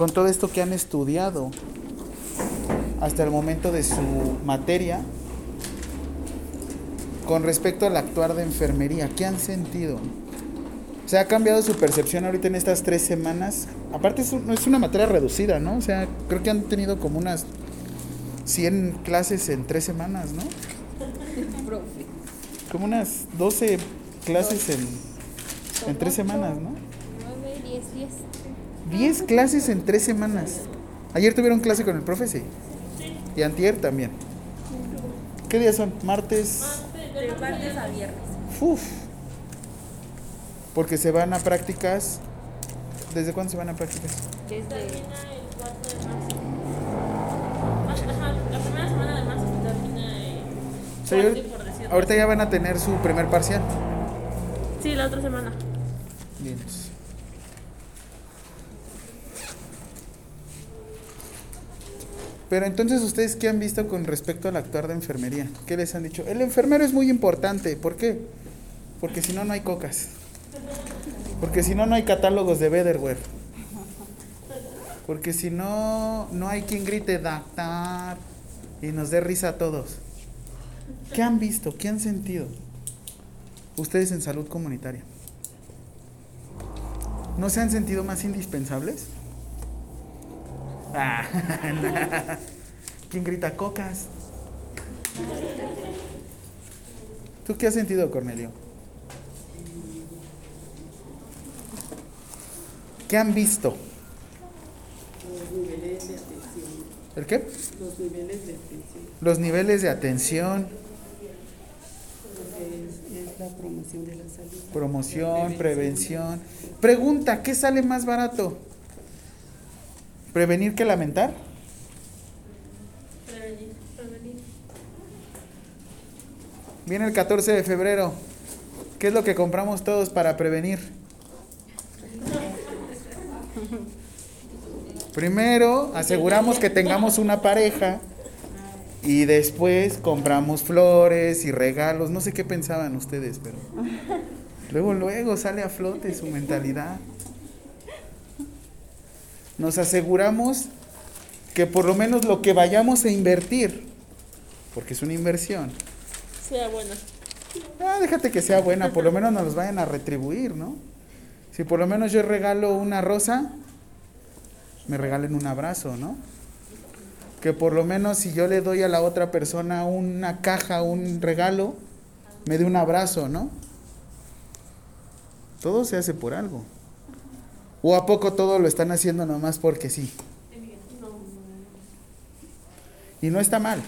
con todo esto que han estudiado hasta el momento de su materia, con respecto al actuar de enfermería, ¿qué han sentido? ¿Se ha cambiado su percepción ahorita en estas tres semanas? Aparte es, es una materia reducida, ¿no? O sea, creo que han tenido como unas 100 clases en tres semanas, ¿no? Como unas 12 clases en, en tres semanas, ¿no? 9, 10, 10. 10 clases en tres semanas. Ayer tuvieron clase con el profe, sí. Y antier también. ¿Qué días son? Martes. De martes a viernes. Uf. Porque se van a prácticas. ¿Desde cuándo se van a prácticas? Desde Termina el 4 de marzo. Ajá, la primera semana de marzo se termina el O sea, yo- ahorita ya van a tener su primer parcial. Sí, la otra semana. Bien. Pero entonces, ¿ustedes qué han visto con respecto al actuar de enfermería? ¿Qué les han dicho? El enfermero es muy importante. ¿Por qué? Porque si no, no hay cocas. Porque si no, no hay catálogos de Betterware. Porque si no, no hay quien grite doctor y nos dé risa a todos. ¿Qué han visto? ¿Qué han sentido? Ustedes en salud comunitaria. ¿No se han sentido más indispensables? Ah, ¿Quién grita cocas? ¿Tú qué has sentido, Cornelio? ¿Qué han visto? Los niveles de atención. ¿El qué? Los niveles de atención. Los niveles de atención, Es, es la promoción de la salud. promoción, prevención. Pregunta, ¿qué sale más barato? ¿Prevenir que lamentar? Prevenir, prevenir. Viene el 14 de febrero. ¿Qué es lo que compramos todos para prevenir? Primero aseguramos que tengamos una pareja y después compramos flores y regalos. No sé qué pensaban ustedes, pero luego, luego sale a flote su mentalidad. Nos aseguramos que por lo menos lo que vayamos a invertir, porque es una inversión, Sea buena. Ah, déjate que sea buena, por lo menos nos los vayan a retribuir, ¿no? Si por lo menos yo regalo una rosa, me regalen un abrazo, ¿no? Que por lo menos si yo le doy a la otra persona una caja, un regalo, me dé un abrazo, ¿no? Todo se hace por algo. ¿O a poco todo lo están haciendo nomás porque sí? Y no está mal.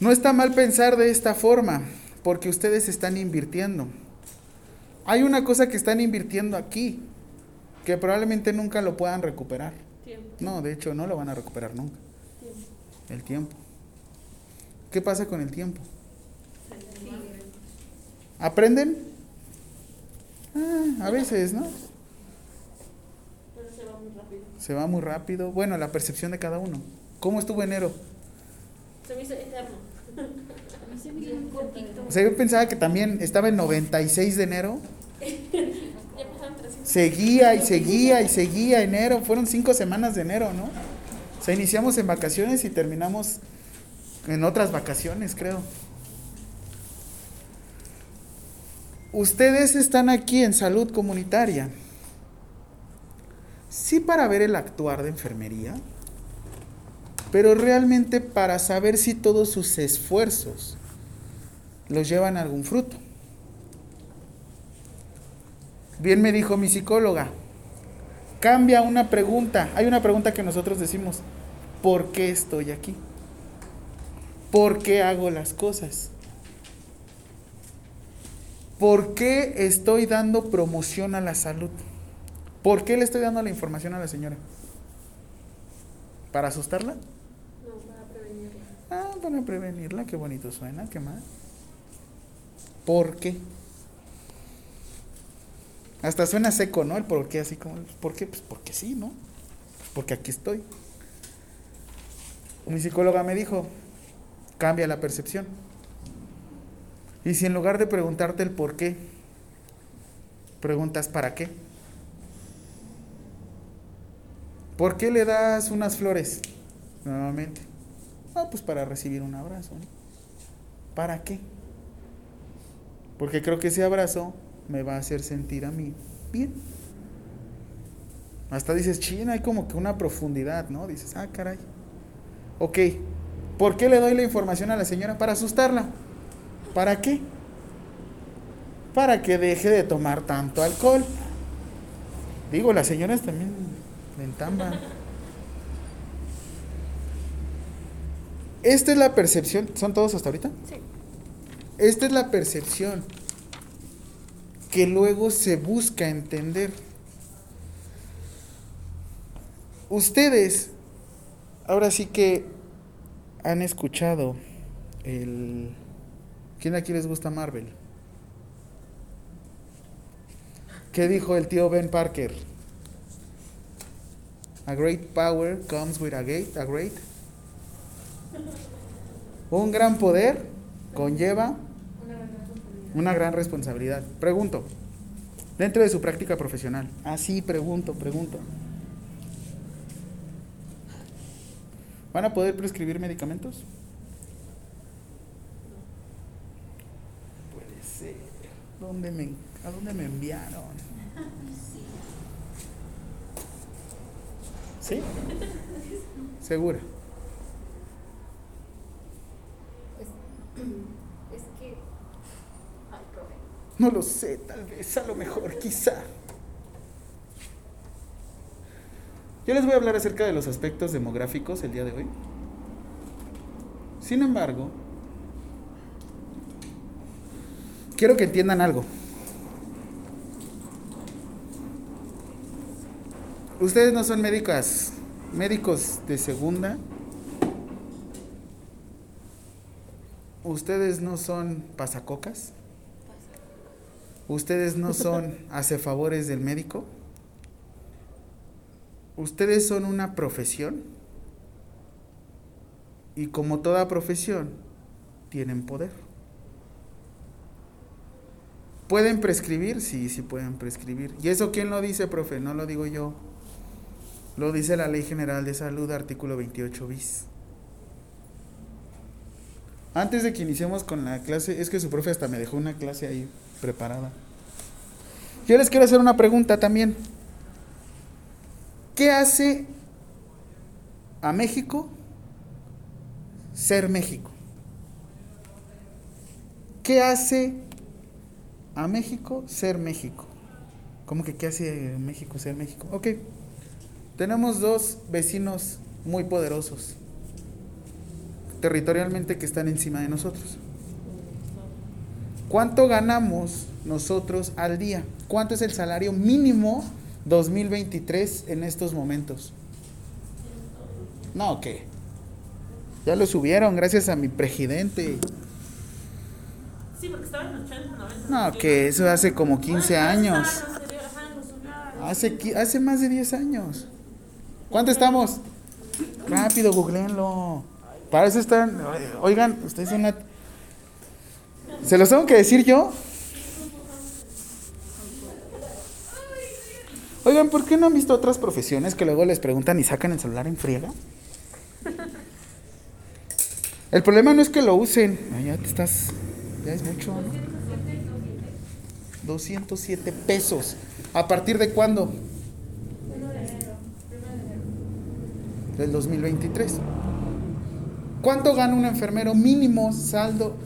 No está mal pensar de esta forma, porque ustedes están invirtiendo. Hay una cosa que están invirtiendo aquí, que probablemente nunca lo puedan recuperar. Tiempo. No, de hecho, no lo van a recuperar nunca. El tiempo. ¿Qué pasa con el tiempo? ¿Aprenden? Ah, a veces, ¿no? Pero se va muy rápido. Se va muy rápido. Bueno, la percepción de cada uno. ¿Cómo estuvo enero? Se me hizo eterno. Se me hizo un cortito. O sea, yo pensaba que también estaba el 96 de enero. Ya pasaron 300. Seguía y seguía y seguía enero. Fueron cinco semanas de enero, ¿no? O sea, iniciamos en vacaciones y terminamos en otras vacaciones, creo. Ustedes están aquí en salud comunitaria. Sí para ver el actuar de enfermería, pero realmente para saber si todos sus esfuerzos los llevan a algún fruto. Bien me dijo mi psicóloga, cambia una pregunta. Hay una pregunta que nosotros decimos, ¿por qué estoy aquí? ¿Por qué hago las cosas? ¿Por qué estoy dando promoción a la salud? ¿Por qué le estoy dando la información a la señora? ¿Para asustarla? No, para prevenirla. Ah, para prevenirla, qué bonito suena, ¿qué más? ¿Por qué? Hasta suena seco, ¿no? El por qué, así como, ¿por qué? Pues porque sí, ¿no? Pues porque aquí estoy. Mi psicóloga me dijo, cambia la percepción. Y si en lugar de preguntarte el por qué, preguntas para qué. ¿Por qué le das unas flores nuevamente? No, pues para recibir un abrazo. ¿Para qué? Porque creo que ese abrazo me va a hacer sentir a mí bien. Hasta dices, china, hay como que una profundidad, ¿no? Dices, ah, caray. Ok, ¿por qué le doy la información a la señora? Para asustarla. ¿Para qué? Para que deje de tomar tanto alcohol. Digo, las señoras también entamban. Esta es la percepción. ¿Son todos hasta ahorita? Sí. Esta es la percepción que luego se busca entender. Ustedes, ahora sí que han escuchado el... ¿Quién aquí les gusta Marvel? ¿Qué dijo el tío Ben Parker? A great power comes with a, gate, a great. Un gran poder conlleva una gran responsabilidad. Pregunto, dentro de su práctica profesional. Ah, sí, pregunto, pregunto. ¿Van a poder prescribir medicamentos? Puede ser. ¿Dónde me, ¿A dónde me enviaron? ¿Sí? ¿Segura? Es que. Ay, profe. No lo sé, tal vez, a lo mejor, quizá. Yo les voy a hablar acerca de los aspectos demográficos el día de hoy. Sin embargo, quiero que entiendan algo. Ustedes no son médicas, médicos de segunda. Ustedes no son pasacocas. Ustedes no son hacefavores del médico. Ustedes son una profesión. Y como toda profesión, tienen poder. ¿Pueden prescribir? Sí, sí pueden prescribir. ¿Y eso quién lo dice, profe? No lo digo yo. Lo dice la Ley General de Salud, artículo 28 bis. Antes de que iniciemos con la clase, es que su profe hasta me dejó una clase ahí preparada. Yo les quiero hacer una pregunta también. ¿Qué hace a México ser México? ¿Qué hace a México ser México? ¿Cómo que qué hace México ser México? Ok. Tenemos dos vecinos muy poderosos territorialmente que están encima de nosotros. ¿Cuánto ganamos nosotros al día? ¿Cuánto es el salario mínimo 2023 en estos momentos? No, ¿qué? Ya lo subieron gracias a mi presidente. Sí, porque estaba en 80, 90. No, que eso hace como 15 años. Hace, hace más de 10 años. ¿Cuánto estamos? Rápido, googleenlo. Para eso están. Oigan, ustedes son una. ¿Se los tengo que decir yo? Oigan, ¿por qué no han visto otras profesiones que luego les preguntan y sacan el celular en friega? El problema no es que lo usen. Ay, ya te estás. Ya es mucho. ¿no? 207 pesos. ¿A partir de cuándo? Del 2023. ¿Cuánto gana un enfermero mínimo, saldo,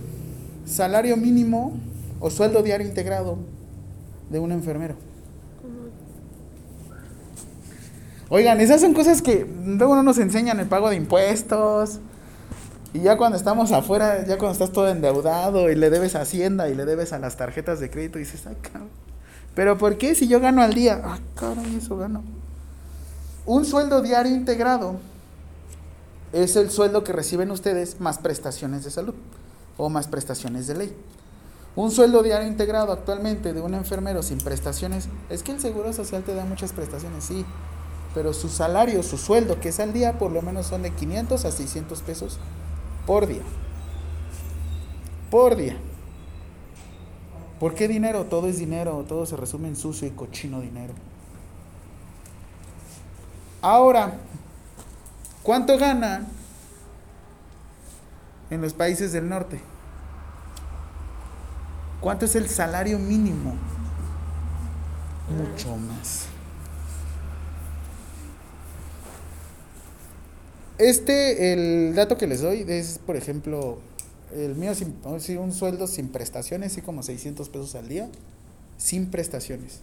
salario mínimo o sueldo diario integrado de un enfermero? Oigan, esas son cosas que luego no nos enseñan el pago de impuestos. Y ya cuando estamos afuera, ya cuando estás todo endeudado y le debes a Hacienda y le debes a las tarjetas de crédito, dices, ah, cabrón. Pero ¿por qué si yo gano al día? Ah, caray, eso gano. Un sueldo diario integrado es el sueldo que reciben ustedes más prestaciones de salud o más prestaciones de ley. Un sueldo diario integrado actualmente de un enfermero sin prestaciones, es que el Seguro Social te da muchas prestaciones, sí, pero su salario, su sueldo que es al día, por lo menos son de 500 a 600 pesos por día. Por día. ¿Por qué dinero? Todo es dinero, todo se resume en sucio y cochino dinero. Ahora, ¿cuánto ganan en los países del norte? ¿Cuánto es el salario mínimo? Mucho más. Este, el dato que les doy es, por ejemplo, el mío, sin, un sueldo sin prestaciones, así como 600 pesos al día, sin prestaciones.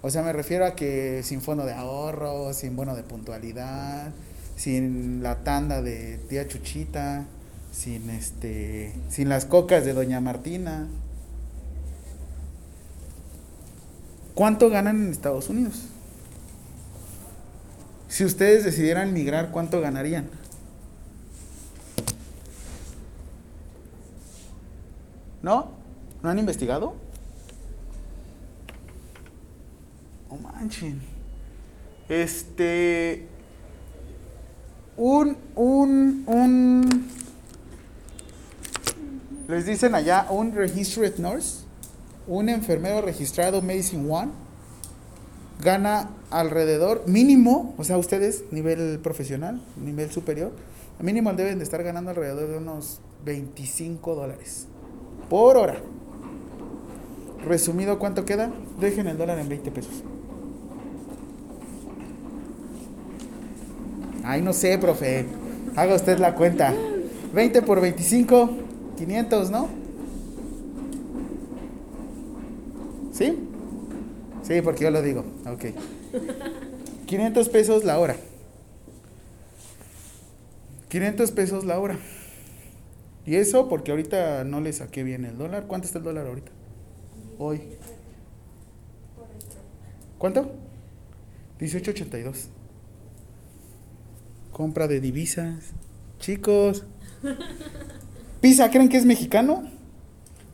O sea, me refiero a que sin fondo de ahorro, sin bono de puntualidad, sin la tanda de tía Chuchita, sin este, sin las cocas de doña Martina. ¿Cuánto ganan en Estados Unidos? Si ustedes decidieran migrar, ¿cuánto ganarían? ¿No? ¿No han investigado? No manchen. Este. Un, un, un. Les dicen allá un registered nurse, un enfermero registrado Medicine One, gana alrededor, mínimo, o sea, ustedes, nivel profesional, nivel superior, mínimo deben de estar ganando alrededor de unos 25 dólares por hora. Resumido, ¿cuánto queda? Dejen el dólar en 20 pesos. Ay, no sé, profe. Haga usted la cuenta. 20 por 25, 500, ¿no? ¿Sí? Sí, porque yo lo digo. Ok. 500 pesos la hora. 500 pesos la hora. Y eso porque ahorita no le saqué bien el dólar. ¿Cuánto está el dólar ahorita? Hoy. ¿Cuánto? 18.82. Compra de divisas. Chicos. Pisa, ¿creen que es mexicano?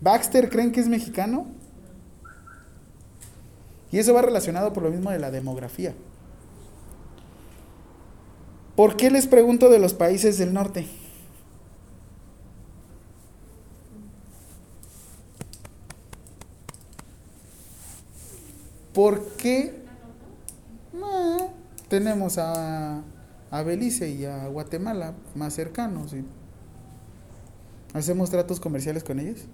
Baxter, ¿creen que es mexicano? Y eso va relacionado por lo mismo de la demografía. ¿Por qué les pregunto de los países del norte? ¿Por qué no, tenemos a, a Belice y a Guatemala más cercanos? ¿Hacemos tratos comerciales con ellos?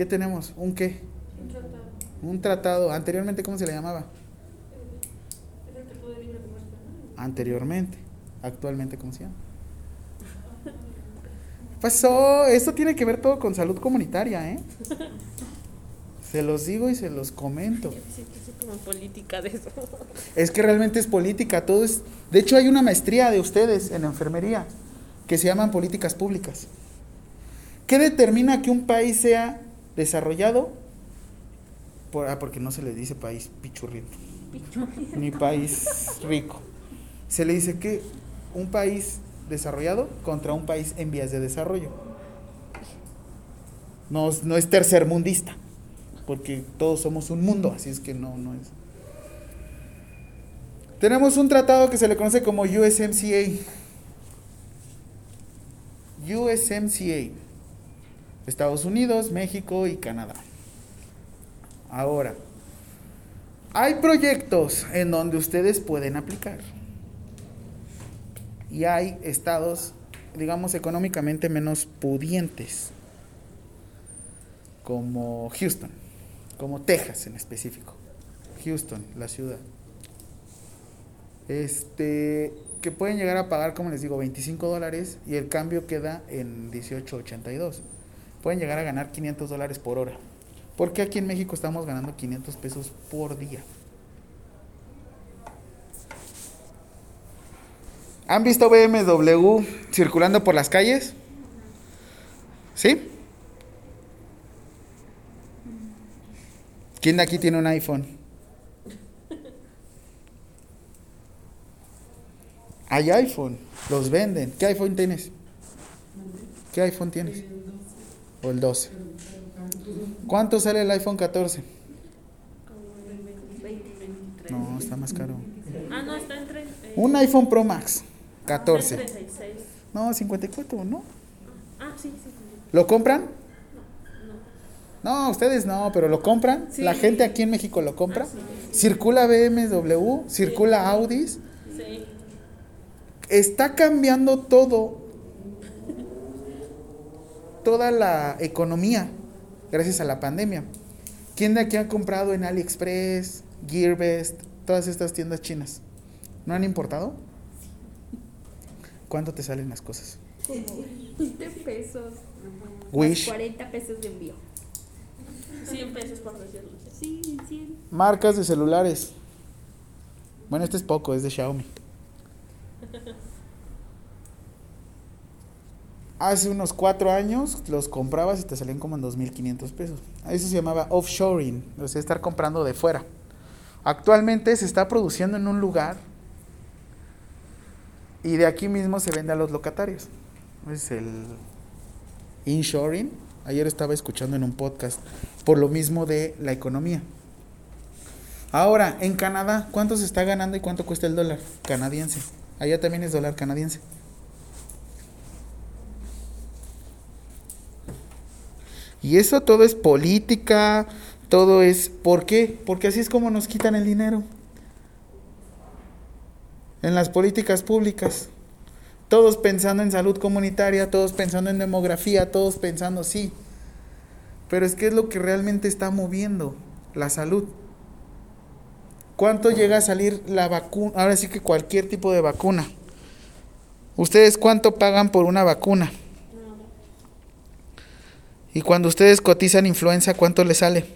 ¿Qué tenemos? ¿Un qué? Un tratado. Un tratado. Anteriormente, ¿cómo se le llamaba? Es el Tratado de Libre Comercio. Anteriormente. Actualmente, ¿cómo se llama? Pasó. Esto tiene que ver todo con salud comunitaria, ¿eh? Se los digo y se los comento. Sí, que sí, como política de eso. Es que realmente es política, todo es... De hecho, hay una maestría de ustedes en enfermería que se llaman políticas públicas. ¿Qué determina que un país sea desarrollado? Por, ah, porque no se le dice país pichurriento, ni país rico. Se le dice que un país desarrollado contra un país en vías de desarrollo. No, es- no es tercermundista, porque todos somos un mundo, así es que no, no es. Tenemos un tratado que se le conoce como USMCA. USMCA. Estados Unidos, México y Canadá. Ahora, hay proyectos en donde ustedes pueden aplicar. Y hay estados, digamos, económicamente menos pudientes, como Houston, como Texas en específico. Houston, la ciudad este que pueden llegar a pagar, como les digo, 25 dólares y el cambio queda en 18.82. Pueden llegar a ganar 500 dólares por hora. Porque aquí en México estamos ganando 500 pesos por día. ¿Han visto BMW circulando por las calles? ¿Sí? ¿Quién de aquí tiene un iPhone? Hay iPhone, los venden. ¿Qué iPhone tienes? ¿Qué iPhone tienes? O el 12. ¿Cuánto sale el iPhone 14? Como el 20, 23. No, está más caro. Ah, no, está entre. eh, Un iPhone Pro Max, está 14. en 36. No, 54, ¿no? Ah, sí, sí. sí. ¿Lo compran? No. No, ustedes no, pero lo compran. Sí. La gente aquí en México lo compra. Ah, sí. Circula BMW, circula Audis. Sí. Está cambiando todo, toda la economía gracias a la pandemia. ¿Quién de aquí ha comprado en AliExpress, Gearbest, todas estas tiendas chinas? ¿No han importado? ¿Cuánto te salen las cosas? Como 20 pesos. Wish. 40 pesos de envío. 100 pesos por decirlo. Sí, 100. Marcas de celulares. Bueno, este es poco, es de Xiaomi. Hace unos cuatro años los comprabas y te salían como en 2.500 pesos. Eso se llamaba offshoring, o sea, estar comprando de fuera. Actualmente se está produciendo en un lugar y de aquí mismo se vende a los locatarios. Es el inshoring. Ayer estaba escuchando en un podcast por lo mismo de la economía. Ahora, en Canadá, ¿cuánto se está ganando y cuánto cuesta el dólar canadiense? Allá también es dólar canadiense. Y eso todo es política, todo es... ¿Por qué? Porque así es como nos quitan el dinero. En las políticas públicas. Todos pensando en salud comunitaria, todos pensando en demografía, todos pensando, sí. Pero es que es lo que realmente está moviendo la salud. ¿Cuánto llega a salir la vacuna? Ahora sí que cualquier tipo de vacuna. ¿Ustedes cuánto pagan por una vacuna? Y cuando ustedes cotizan influenza, ¿cuánto les sale?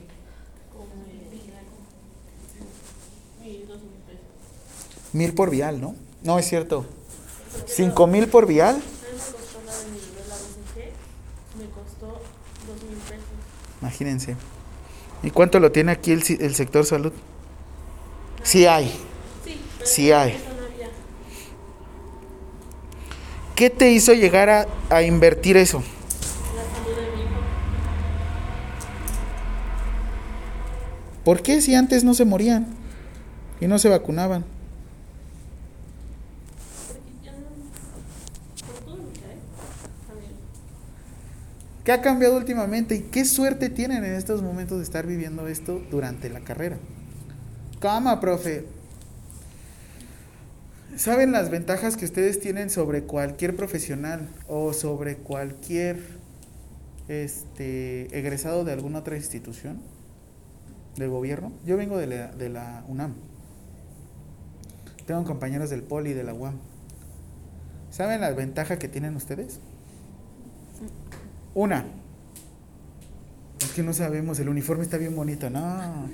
Mil, por vial, ¿no? No, es cierto. Cinco mil por vial. Imagínense. ¿Y cuánto lo tiene aquí el, el sector salud? Sí hay. Sí, hay. ¿Qué te hizo llegar a invertir eso? La salud de mi hijo. ¿Por qué si antes no se morían y no se vacunaban? ¿Qué ha cambiado últimamente y qué suerte tienen en estos momentos de estar viviendo esto durante la carrera? Cama, profe. ¿Saben las ventajas que ustedes tienen sobre cualquier profesional o sobre cualquier este, egresado de alguna otra institución del gobierno? Yo vengo de la, de la UNAM. Tengo compañeros del POLI y de la UAM. ¿Saben la ventaja que tienen ustedes? Una. Es que no sabemos, el uniforme está bien bonito, no.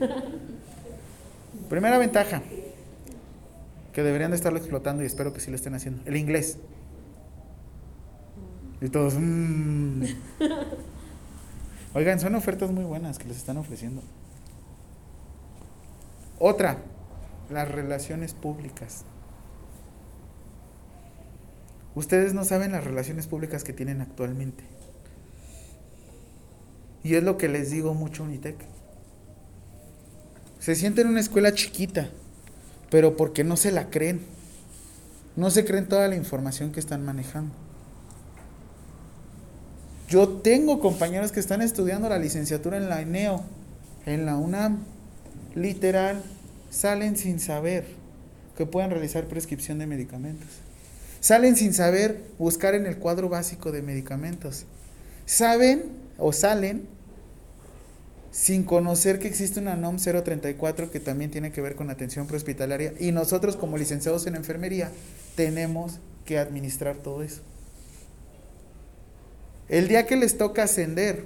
Primera ventaja, que deberían de estarlo explotando y espero que sí lo estén haciendo. El inglés. Y todos, "Mm". Oigan, son ofertas muy buenas que les están ofreciendo. Otra, las relaciones públicas. Ustedes no saben las relaciones públicas que tienen actualmente. Y es lo que les digo mucho Unitec. Se sienten en una escuela chiquita, pero porque no se la creen. No se creen toda la información que están manejando. Yo tengo compañeros que están estudiando la licenciatura en la ENEO, en la UNAM. Literal, salen sin saber que pueden realizar prescripción de medicamentos. Salen sin saber buscar en el cuadro básico de medicamentos. Saben o salen sin conocer que existe una NOM 034 que también tiene que ver con atención prehospitalaria y nosotros como licenciados en enfermería tenemos que administrar todo eso. El día que les toca ascender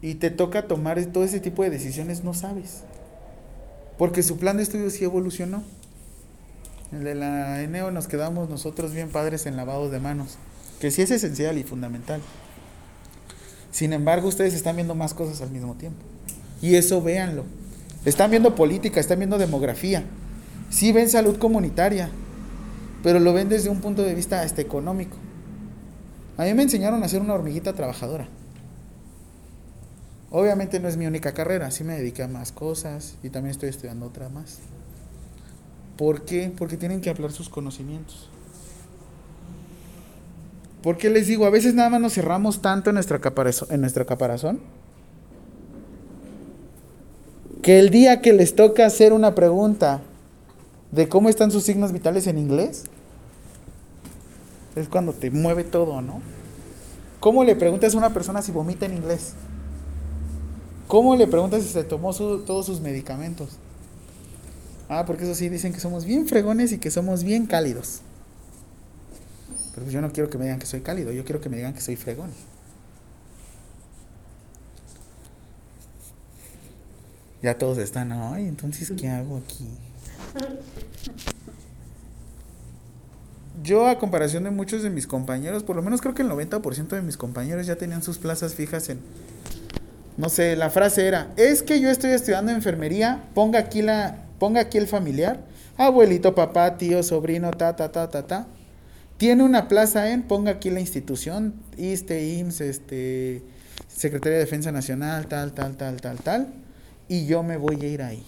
y te toca tomar todo ese tipo de decisiones, no sabes. Porque su plan de estudio sí evolucionó. El de la ENEO nos quedamos nosotros bien padres en lavados de manos, que sí es esencial y fundamental. Sin embargo, ustedes están viendo más cosas al mismo tiempo. Y eso véanlo. Están viendo política, están viendo demografía. Sí ven salud comunitaria, pero lo ven desde un punto de vista hasta económico. A mí me enseñaron a ser una hormiguita trabajadora. Obviamente no es mi única carrera, sí me dediqué a más cosas y también estoy estudiando otra más. ¿Por qué? Porque tienen que hablar sus conocimientos. ¿Por qué les digo? A veces nada más nos cerramos tanto en nuestra caparazón, en nuestra caparazón que el día que les toca hacer una pregunta de cómo están sus signos vitales en inglés, es cuando te mueve todo, ¿no? ¿Cómo le preguntas a una persona si vomita en inglés? ¿Cómo le preguntas si se tomó su- todos sus medicamentos? Ah, porque eso sí, dicen que somos bien fregones y que somos bien cálidos. Pero pues yo no quiero que me digan que soy cálido, yo quiero que me digan que soy fregón. Ya todos están, ay, entonces, ¿qué hago aquí? Yo, a comparación de muchos de mis compañeros, por lo menos creo que el 90% de mis compañeros ya tenían sus plazas fijas en, no sé, la frase era, es que yo estoy estudiando enfermería, ponga aquí la, ponga aquí el familiar, abuelito, papá, tío, sobrino, ta, ta, ta, ta, ta. Tiene una plaza en, ponga aquí la institución, ISTE, IMSS, este, Secretaría de Defensa Nacional, tal, tal, tal, tal, tal, y yo me voy a ir ahí.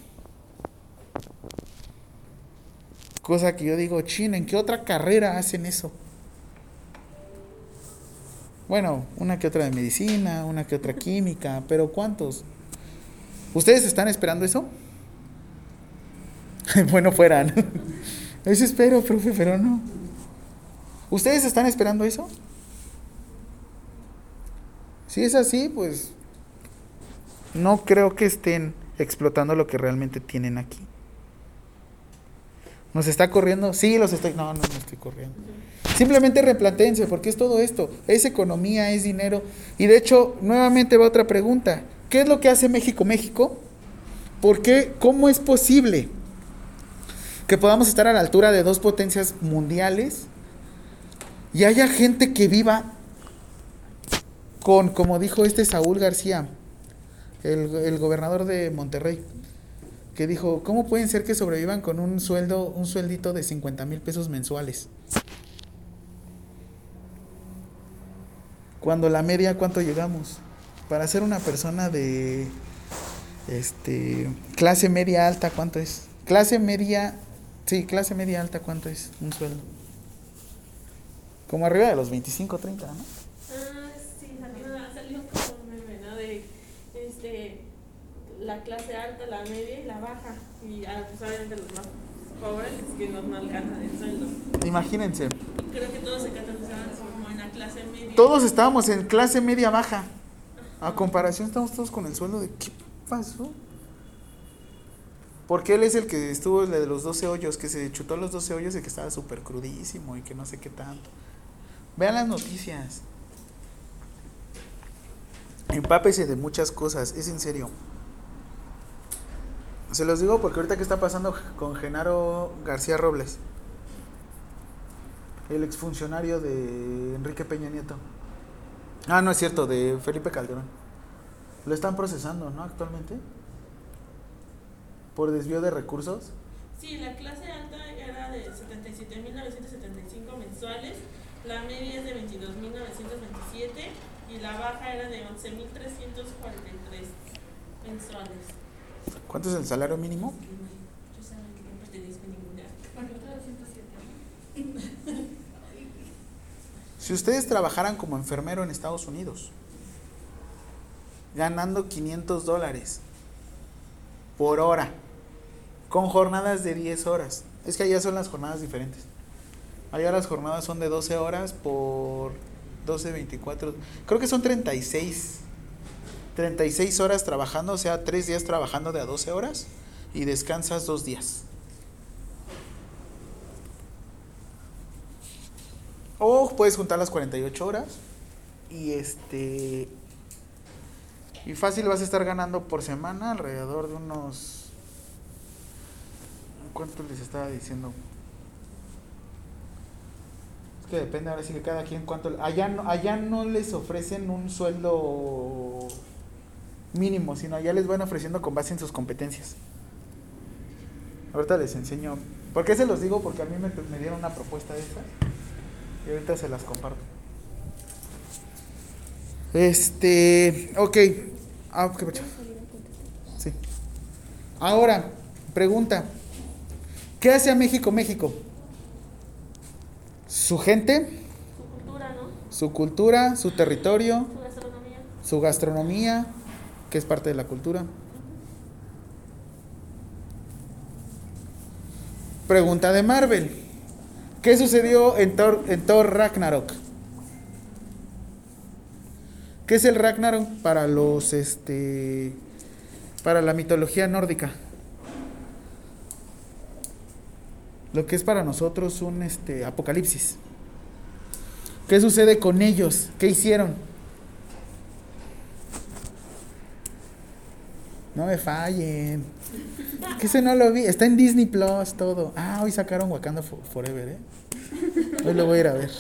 Cosa que yo digo, chin, ¿en qué otra carrera hacen eso? Bueno, una que otra de medicina, una que otra química, pero ¿cuántos? ¿Ustedes están esperando eso? bueno, fueran. Eso espero, profe, pero no. ¿Ustedes están esperando eso? Si es así, pues no creo que estén explotando lo que realmente tienen aquí. ¿Nos está corriendo? Sí, los estoy. No, no, no estoy corriendo. Simplemente replantéense, porque es todo esto. Es economía, es dinero. Y de hecho, nuevamente va otra pregunta. ¿Qué es lo que hace México México? ¿Por qué? ¿Cómo es posible que podamos estar a la altura de dos potencias mundiales y haya gente que viva con, como dijo este Saúl García, el, el gobernador de Monterrey, que dijo, ¿cómo pueden ser que sobrevivan con un sueldo, un sueldito de 50 mil pesos mensuales? Cuando la media, ¿cuánto llegamos? Para ser una persona de este clase media alta, ¿cuánto es? Clase media, sí, clase media alta, ¿cuánto es un sueldo? Como arriba de los 25, 30, ¿no? Ah, sí, salió, como un meme, ¿no? De este, la clase alta, la media y la baja. Y ah, pues obviamente los más pobres es que no, no alcanzan el sueldo. Imagínense, creo que todos se catalogaban todos estábamos en clase media baja. A comparación estamos todos con el sueldo de ¿qué pasó? Porque él es el que estuvo el de los 12 hoyos, que se chutó los 12 hoyos y que estaba súper crudísimo y que no sé qué tanto. Vean las noticias. Empápese de muchas cosas, es en serio. Se los digo porque ahorita que está pasando con Genaro García Robles, el exfuncionario de Enrique Peña Nieto. Ah, no es cierto, de Felipe Calderón. Lo están procesando, ¿no? Actualmente. Por desvío de recursos. Sí, la clase alta era de 77.975 mensuales, la media es de 22.927 y la baja era de 11.343 mensuales. ¿Cuánto es el salario mínimo? Yo sabía que no pertenezco a ninguna. Si ustedes trabajaran como enfermero en Estados Unidos, ganando 500 dólares por hora, con jornadas de 10 horas. Es que allá son las jornadas diferentes. Allá las jornadas son de 12 horas por 12, 24. Creo que son 36. 36 horas trabajando, o sea, 3 días trabajando de a 12 horas y descansas 2 días. O puedes juntar las 48 horas y este y fácil vas a estar ganando por semana alrededor de unos ¿cuánto les estaba diciendo? Es que depende ahora sí que cada quien cuánto allá no, allá no les ofrecen un sueldo mínimo, sino allá les van ofreciendo con base en sus competencias. Ahorita les enseño. ¿Por qué se los digo? Porque a mí me, me dieron una propuesta de esta. Y ahorita se las comparto. Este, ok. Ah, qué pecho. Sí. Ahora, pregunta. ¿Qué hace a México México? Su gente, su cultura, ¿no? su, cultura su territorio, su gastronomía. su gastronomía, que es parte de la cultura. Pregunta de Marvel. ¿Qué sucedió en Thor, en Thor Ragnarok? ¿Qué es el Ragnarok para los este para la mitología nórdica? Lo que es para nosotros un este apocalipsis. ¿Qué sucede con ellos? ¿Qué hicieron? No me fallen. Que ese no lo vi. Está en Disney Plus todo. Ah, hoy sacaron Wakanda Fo- Forever, ¿eh? Hoy lo voy a ir a ver.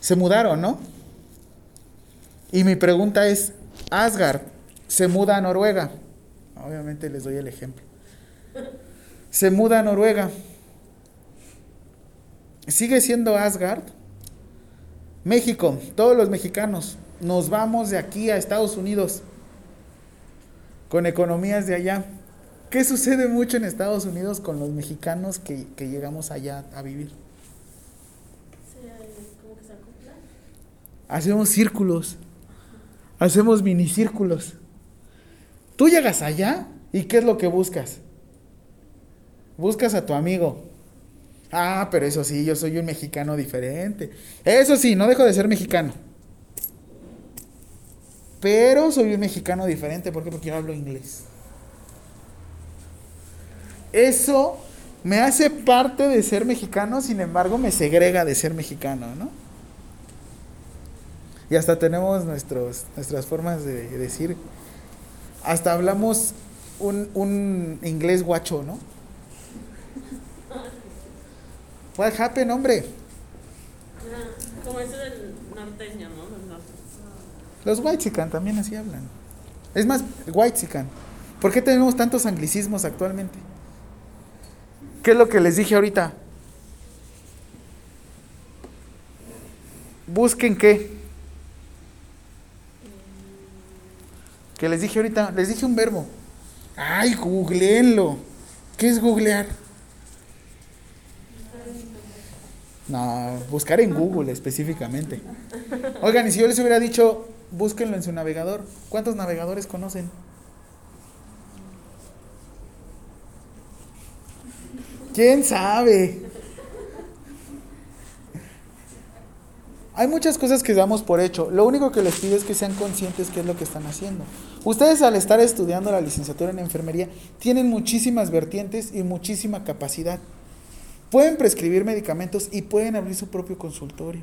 Se mudaron, ¿no? Y mi pregunta es, Asgard se muda a Noruega. Obviamente les doy el ejemplo. Se muda a Noruega. ¿Sigue siendo Asgard? México, todos los mexicanos, nos vamos de aquí a Estados Unidos con economías de allá. ¿Qué sucede mucho en Estados Unidos con los mexicanos que, que llegamos allá a vivir? Hacemos círculos, hacemos minicírculos. Tú llegas allá y ¿qué es lo que buscas? Buscas a tu amigo. Ah, pero eso sí, yo soy un mexicano diferente. Eso sí, no dejo de ser mexicano. Pero soy un mexicano diferente. ¿Por qué? Porque yo hablo inglés. Eso me hace parte de ser mexicano, sin embargo me segrega de ser mexicano, ¿no? Y hasta tenemos nuestros, nuestras formas de decir. Hasta hablamos un, un inglés guacho, ¿no? What happened, hombre? Ah, Como ese del norteño, ¿no? Los whitezican también así hablan. Es más, whitezican. ¿Por qué tenemos tantos anglicismos actualmente? ¿Qué es lo que les dije ahorita? Busquen qué. Que les dije ahorita, les dije un verbo. Ay, googleenlo. ¿Qué es googlear? No, buscar en Google específicamente. Oigan, y si yo les hubiera dicho, búsquenlo en su navegador, ¿cuántos navegadores conocen? ¿Quién sabe? Hay muchas cosas que damos por hecho. Lo único que les pido es que sean conscientes qué es lo que están haciendo. Ustedes al estar estudiando la licenciatura en enfermería tienen muchísimas vertientes y muchísima capacidad. Pueden prescribir medicamentos y pueden abrir su propio consultorio.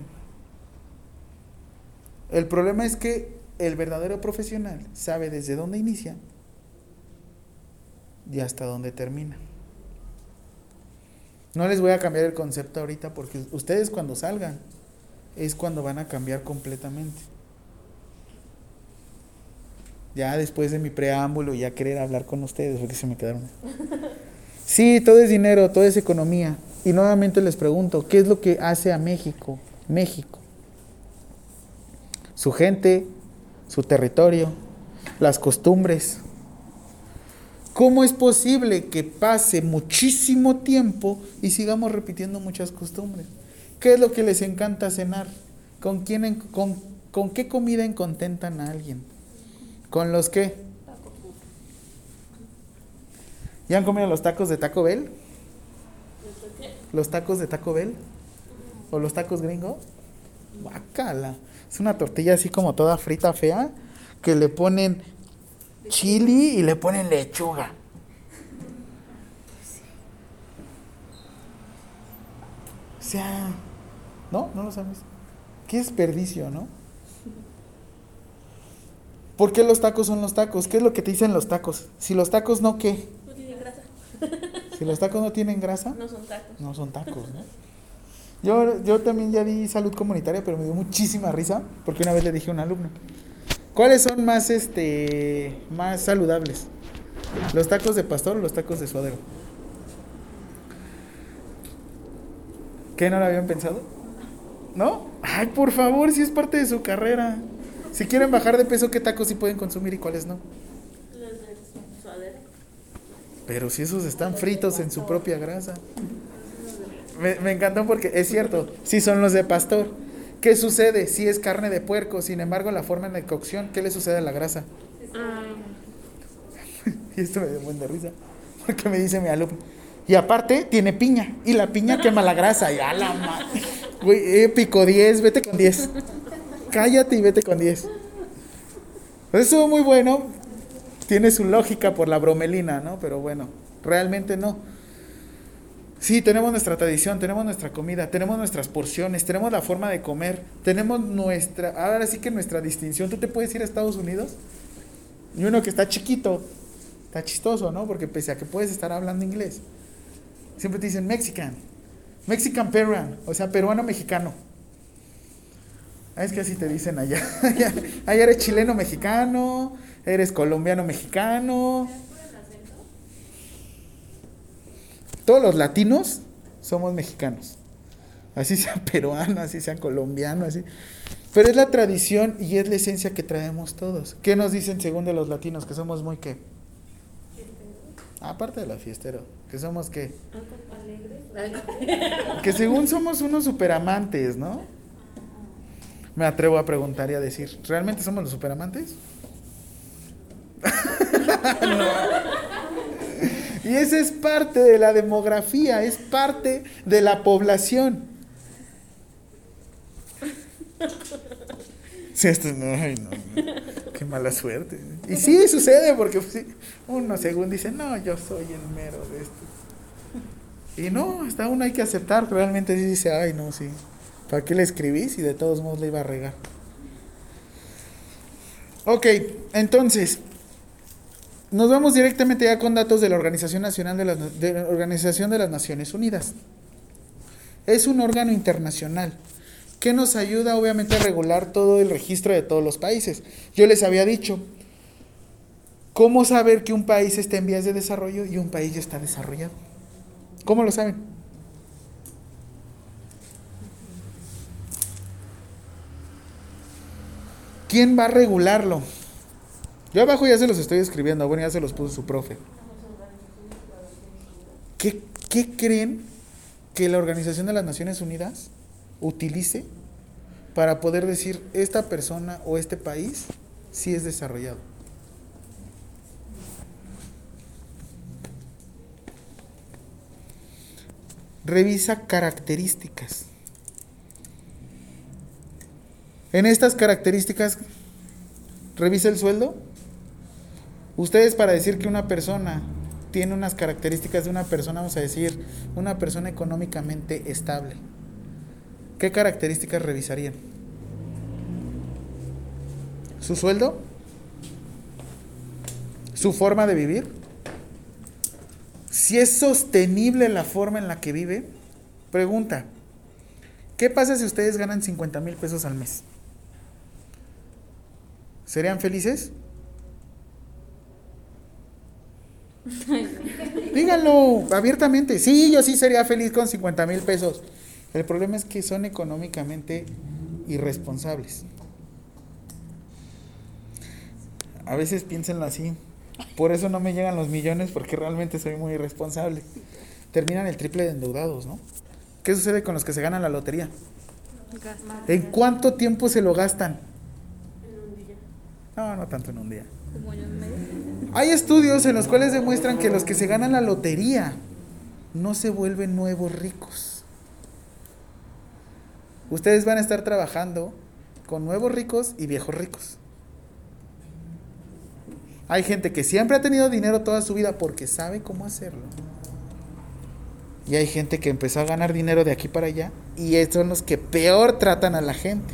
El problema es que el verdadero profesional sabe desde dónde inicia y hasta dónde termina. No les voy a cambiar el concepto ahorita porque ustedes cuando salgan es cuando van a cambiar completamente. Ya después de mi preámbulo, ya querer hablar con ustedes porque se me quedaron. Sí, todo es dinero, todo es economía. Y nuevamente les pregunto, ¿qué es lo que hace a México? México. Su gente, su territorio, las costumbres. ¿Cómo es posible que pase muchísimo tiempo y sigamos repitiendo muchas costumbres? ¿Qué es lo que les encanta cenar? ¿Con, quién con, qué comida encontentan a alguien? ¿Con los qué? ¿Ya han comido los tacos de Taco Bell? ¿Los tacos de Taco Bell? ¿O los tacos gringos? Guácala. Es una tortilla así como toda frita fea que le ponen chili y le ponen lechuga. O sea, ¿no? No lo sabes. Qué desperdicio, ¿no? ¿Por qué los tacos son los tacos? ¿Qué es lo que te dicen los tacos? Si los tacos no, ¿qué? No tiene grasa. Si los tacos no tienen grasa, No son tacos. no son tacos, ¿no? Yo, yo también ya di salud comunitaria, pero me dio muchísima risa porque una vez le dije a un alumno, ¿cuáles son más, este, más saludables? ¿Los tacos de pastor o los tacos de suadero? ¿Qué no lo habían pensado? ¿No? Ay, por favor, si es parte de su carrera. Si quieren bajar de peso, ¿qué tacos sí pueden consumir y cuáles no? Los de suadero. Pero si esos están fritos en su propia grasa. Me, me encantó porque es cierto, sí son los de pastor. ¿Qué sucede? Si es carne de puerco, sin embargo, la forma de cocción, ¿qué le sucede a la grasa? Y esto me dio buen de risa. Porque me dice mi alumno. Y aparte, tiene piña. Y la piña quema la grasa. Y a la madre. Güey, épico 10, vete con 10. Cállate y vete con 10. Pues estuvo muy bueno. Tiene su lógica por la bromelina, ¿no? Pero bueno, realmente no. Sí, tenemos nuestra tradición, tenemos nuestra comida, tenemos nuestras porciones, tenemos la forma de comer, tenemos nuestra, ahora sí que nuestra distinción. Tú te puedes ir a Estados Unidos y uno que está chiquito, está chistoso, ¿no? Porque pese a que puedes estar hablando inglés, siempre te dicen Mexican, Mexican Peruan, o sea, peruano mexicano. Ah, Es que así te dicen allá. allá eres chileno mexicano, eres colombiano mexicano. Todos los latinos somos mexicanos. Así sea peruano, así sea colombiano, así. Pero es la tradición y es la esencia que traemos todos. ¿Qué nos dicen según de los latinos? Que somos muy qué? Aparte de la fiestero, que somos qué? Que según somos unos superamantes, ¿no? Me atrevo a preguntar y a decir, ¿realmente somos los superamantes? no. Y esa es parte de la demografía, es parte de la población. Sí, esto no, ay, no, qué mala suerte. Y sí sucede porque pues, uno según dice, no, yo soy el mero de esto. Y no, hasta uno hay que aceptar, realmente sí dice, ay, no, sí. ¿Para qué le escribí si de todos modos le iba a regar? Ok, entonces, nos vamos directamente ya con datos de la Organización Nacional de, las- la Organización de las Naciones Unidas. Es un órgano internacional que nos ayuda obviamente a regular todo el registro de todos los países. Yo les había dicho, ¿cómo saber que un país está en vías de desarrollo y un país ya está desarrollado? ¿Cómo lo saben? ¿Quién va a regularlo? Yo abajo ya se los estoy escribiendo, bueno, ya se los puso su profe. ¿Qué, qué creen que la Organización de las Naciones Unidas utilice para poder decir esta persona o este país sí es desarrollado? Revisa características. En estas características, revisa el sueldo. Ustedes para decir que una persona tiene unas características de una persona, vamos a decir, una persona económicamente estable. ¿Qué características revisarían? ¿Su sueldo? ¿Su forma de vivir? Si es sostenible la forma en la que vive. Pregunta, ¿qué pasa si ustedes ganan 50 mil pesos al mes? ¿Serían felices? Díganlo abiertamente. Sí, yo sí sería feliz con 50 mil pesos. El problema es que son económicamente irresponsables. A veces piénsenlo así. Por eso no me llegan los millones porque realmente soy muy irresponsable. Terminan el triple de endeudados, ¿no? ¿Qué sucede con los que se ganan la lotería? ¿En cuánto tiempo se lo gastan? No, no tanto en un día. Como año y medio. Hay estudios en los cuales demuestran que los que se ganan la lotería no se vuelven nuevos ricos. Ustedes van a estar trabajando con nuevos ricos y viejos ricos. Hay gente que siempre ha tenido dinero toda su vida porque sabe cómo hacerlo. Y hay gente que empezó a ganar dinero de aquí para allá y son los que peor tratan a la gente.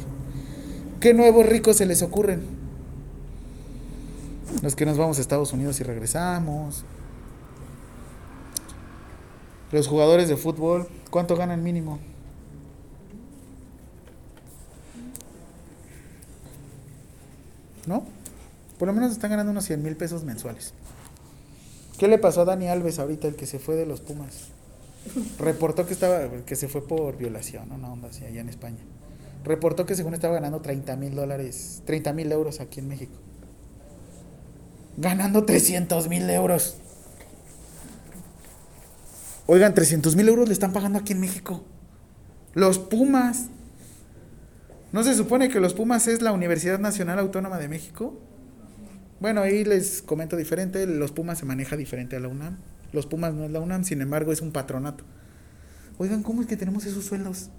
¿Qué nuevos ricos se les ocurren? Los que nos vamos a Estados Unidos y regresamos. Los jugadores de fútbol, ¿cuánto ganan mínimo? ¿No? Por lo menos están ganando unos 100 mil pesos mensuales. ¿Qué le pasó a Dani Alves ahorita, el que se fue de los Pumas? Reportó que estaba, que se fue por violación, una onda así allá en España. Reportó que según estaba ganando 30 mil dólares, 30 mil euros aquí en México. Ganando 300 mil euros. Oigan, 300 mil euros le están pagando aquí en México. Los Pumas. ¿No se supone que los Pumas es la Universidad Nacional Autónoma de México? Bueno, ahí les comento diferente. Los Pumas se maneja diferente a la UNAM. Los Pumas no es la UNAM, sin embargo, es un patronato. Oigan, ¿cómo es que tenemos esos sueldos?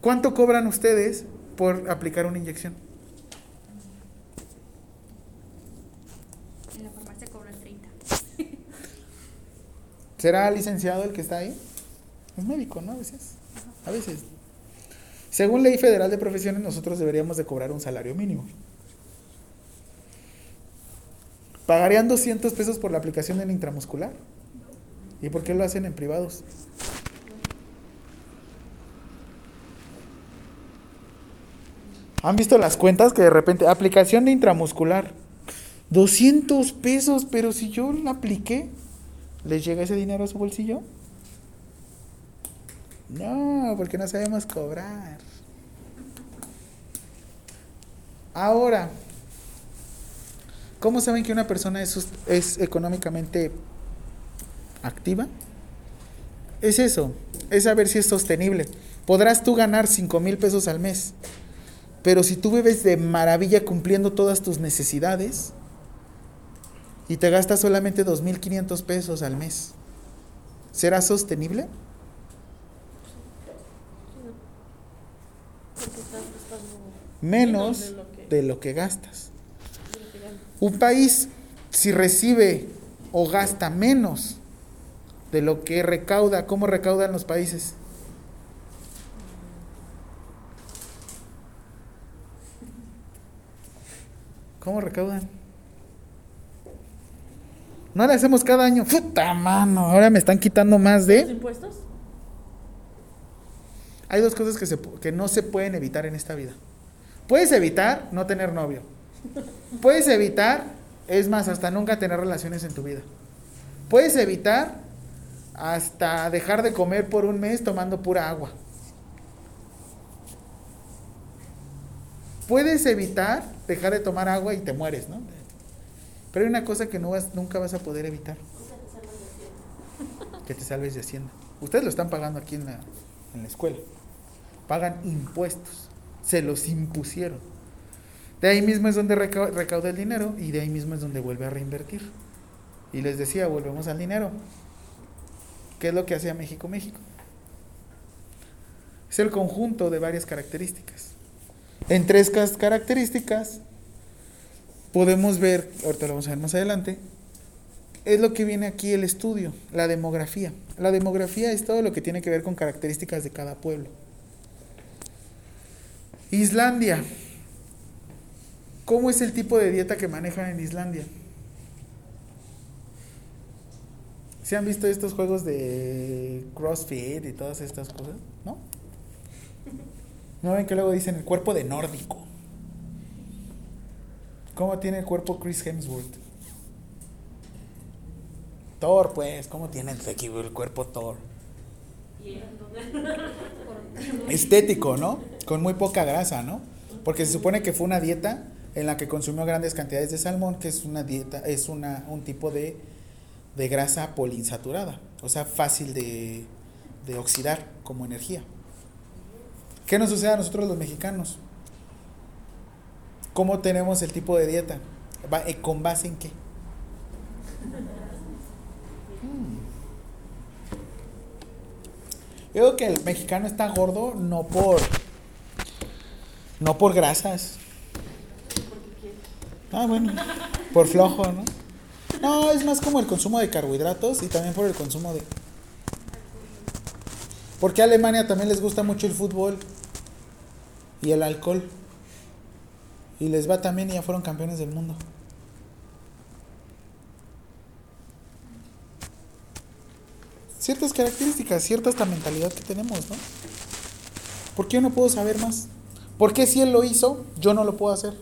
¿Cuánto cobran ustedes por aplicar una inyección? En la farmacia cobran 30. ¿Será licenciado el que está ahí? Es médico, ¿no? A veces. A veces. Según Ley Federal de Profesiones, nosotros deberíamos de cobrar un salario mínimo. ¿Pagarían 200 pesos por la aplicación del intramuscular? ¿Y por qué lo hacen en privados? ¿Han visto las cuentas que de repente, aplicación de intramuscular, 200 pesos, pero si yo la apliqué, ¿les llega ese dinero a su bolsillo? No, porque no sabemos cobrar. Ahora, ¿cómo saben que una persona es, es económicamente activa? Es eso, es saber si es sostenible. Podrás tú ganar 5 mil pesos al mes, pero si tú vives de maravilla cumpliendo todas tus necesidades y te gastas solamente 2.500 pesos al mes, ¿será sostenible? Porque estás gastando Menos de lo que- de lo que gastas. Un país, si recibe o gasta menos de lo que recauda, ¿cómo recaudan los países? ¿Cómo recaudan? No le hacemos cada año. Puta mano, ahora me están quitando más ¿Los de. impuestos? Hay dos cosas que, se, que no se pueden evitar en esta vida. Puedes evitar no tener novio. Puedes evitar, es más, hasta nunca tener relaciones en tu vida. Puedes evitar hasta dejar de comer por un mes tomando pura agua. Puedes evitar dejar de tomar agua y te mueres, ¿no? Pero hay una cosa que nunca vas a poder evitar. Que te salves de Hacienda. Ustedes lo están pagando aquí en la, escuela. Pagan impuestos. Se los impusieron. De ahí mismo es donde reca- recauda el dinero y de ahí mismo es donde vuelve a reinvertir. Y les decía, volvemos al dinero. ¿Qué es lo que hacía México México? Es el conjunto de varias características. En tres cas- características podemos ver, ahorita lo vamos a ver más adelante, es lo que viene aquí el estudio, la demografía. La demografía es todo lo que tiene que ver con características de cada pueblo. Islandia. ¿Cómo es el tipo de dieta que manejan en Islandia? ¿Se han visto estos juegos de CrossFit y todas estas cosas? ¿No? ¿No ven que luego dicen el cuerpo de nórdico? ¿Cómo tiene el cuerpo Chris Hemsworth? Thor, pues, ¿cómo tiene el, cuerpo Thor? Estético, ¿no? Con muy poca grasa, ¿no? Porque se supone que fue una dieta en la que consumió grandes cantidades de salmón, que es una dieta, es una, un tipo de, de grasa poliinsaturada, o sea, fácil de, de oxidar como energía. ¿Qué nos sucede a nosotros los mexicanos? ¿Cómo tenemos el tipo de dieta? Eh, ¿Con base en qué? Yo creo que el mexicano está gordo no por no por grasas. Ah, bueno, por flojo, ¿no? No, es más como el consumo de carbohidratos y también por el consumo de Porque a Alemania también les gusta mucho el fútbol y el alcohol. Y les va también y ya fueron campeones del mundo. Ciertas características, cierta esta mentalidad que tenemos, ¿no? ¿Por qué yo no puedo saber más? ¿Por qué si él lo hizo, yo no lo puedo hacer?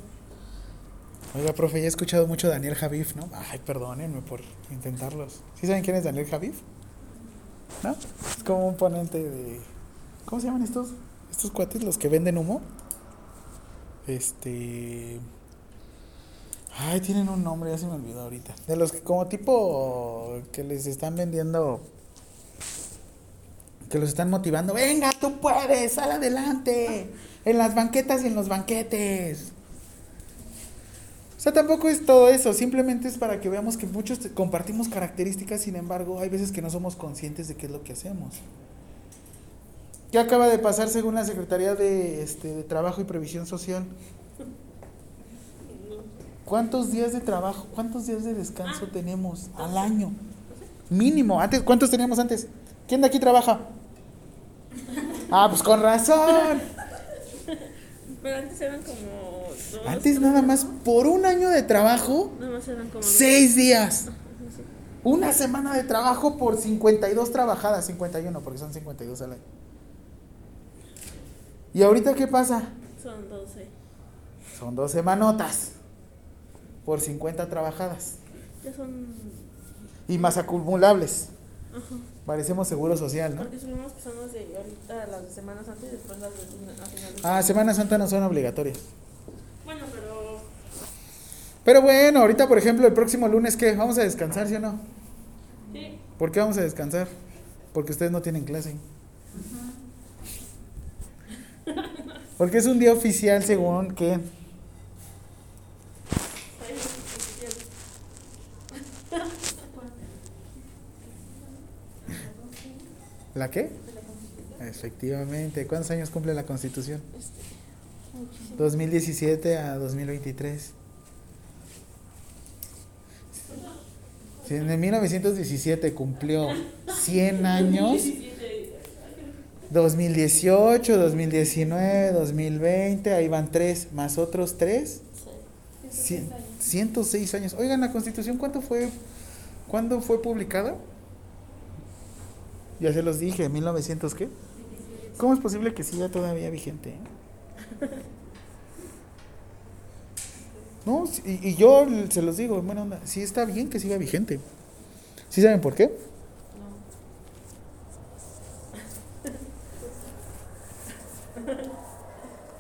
Oiga, profe, ya he escuchado mucho Daniel Javif, ¿no? Ay, perdónenme por intentarlos. ¿Sí saben quién es Daniel Javif? ¿No? Es como un ponente de... ¿Cómo se llaman estos? Estos cuates, los que venden humo. Este... Ay, tienen un nombre, ya se me olvidó ahorita. De los que como tipo que les están vendiendo... Que los están motivando. Venga, tú puedes, sal adelante. En las banquetas y en los banquetes. sea, tampoco es todo eso, simplemente es para que veamos que muchos compartimos características, sin embargo, hay veces que no somos conscientes de qué es lo que hacemos. ¿Qué acaba de pasar según la Secretaría de, este, de Trabajo y Previsión Social? ¿Cuántos días de trabajo, cuántos días de descanso tenemos al año? Mínimo. Antes, ¿cuántos teníamos antes? ¿Quién de aquí trabaja? Ah, pues con razón. Pero antes eran como dos. Antes nada más por un año de trabajo, Nada más eran como. seis días. Una semana de trabajo por 52 trabajadas, 51, porque son 52 al año. ¿Y ahorita qué pasa? Son 12. Son dos semanotas por 50 trabajadas. Ya son. Y más acumulables. Parecemos seguro social, ¿no? Porque subimos personas de ahorita las semanas antes y después las de a finales. Ah, Semana Santa no son obligatorias. Bueno, pero. Pero bueno, ahorita por ejemplo el próximo lunes, ¿qué? ¿Vamos a descansar, sí o no? Sí. ¿Por qué vamos a descansar? Porque ustedes no tienen clase. Porque es un día oficial según que... ¿La qué? Efectivamente. ¿Cuántos años cumple la Constitución? Este, muchísimo. 2017 a 2023. Si en 1917 cumplió 100 años, 2018, 2019, 2020, ahí van tres, más otros tres, cien- 106 años. Oigan, la Constitución, ¿cuánto fue? ¿Cuándo fue publicada? Ya se los dije, 1900 qué? ¿Cómo es posible que siga todavía vigente? No, sí, y, y yo se los digo, bueno, sí está bien que siga vigente. ¿Sí saben por qué?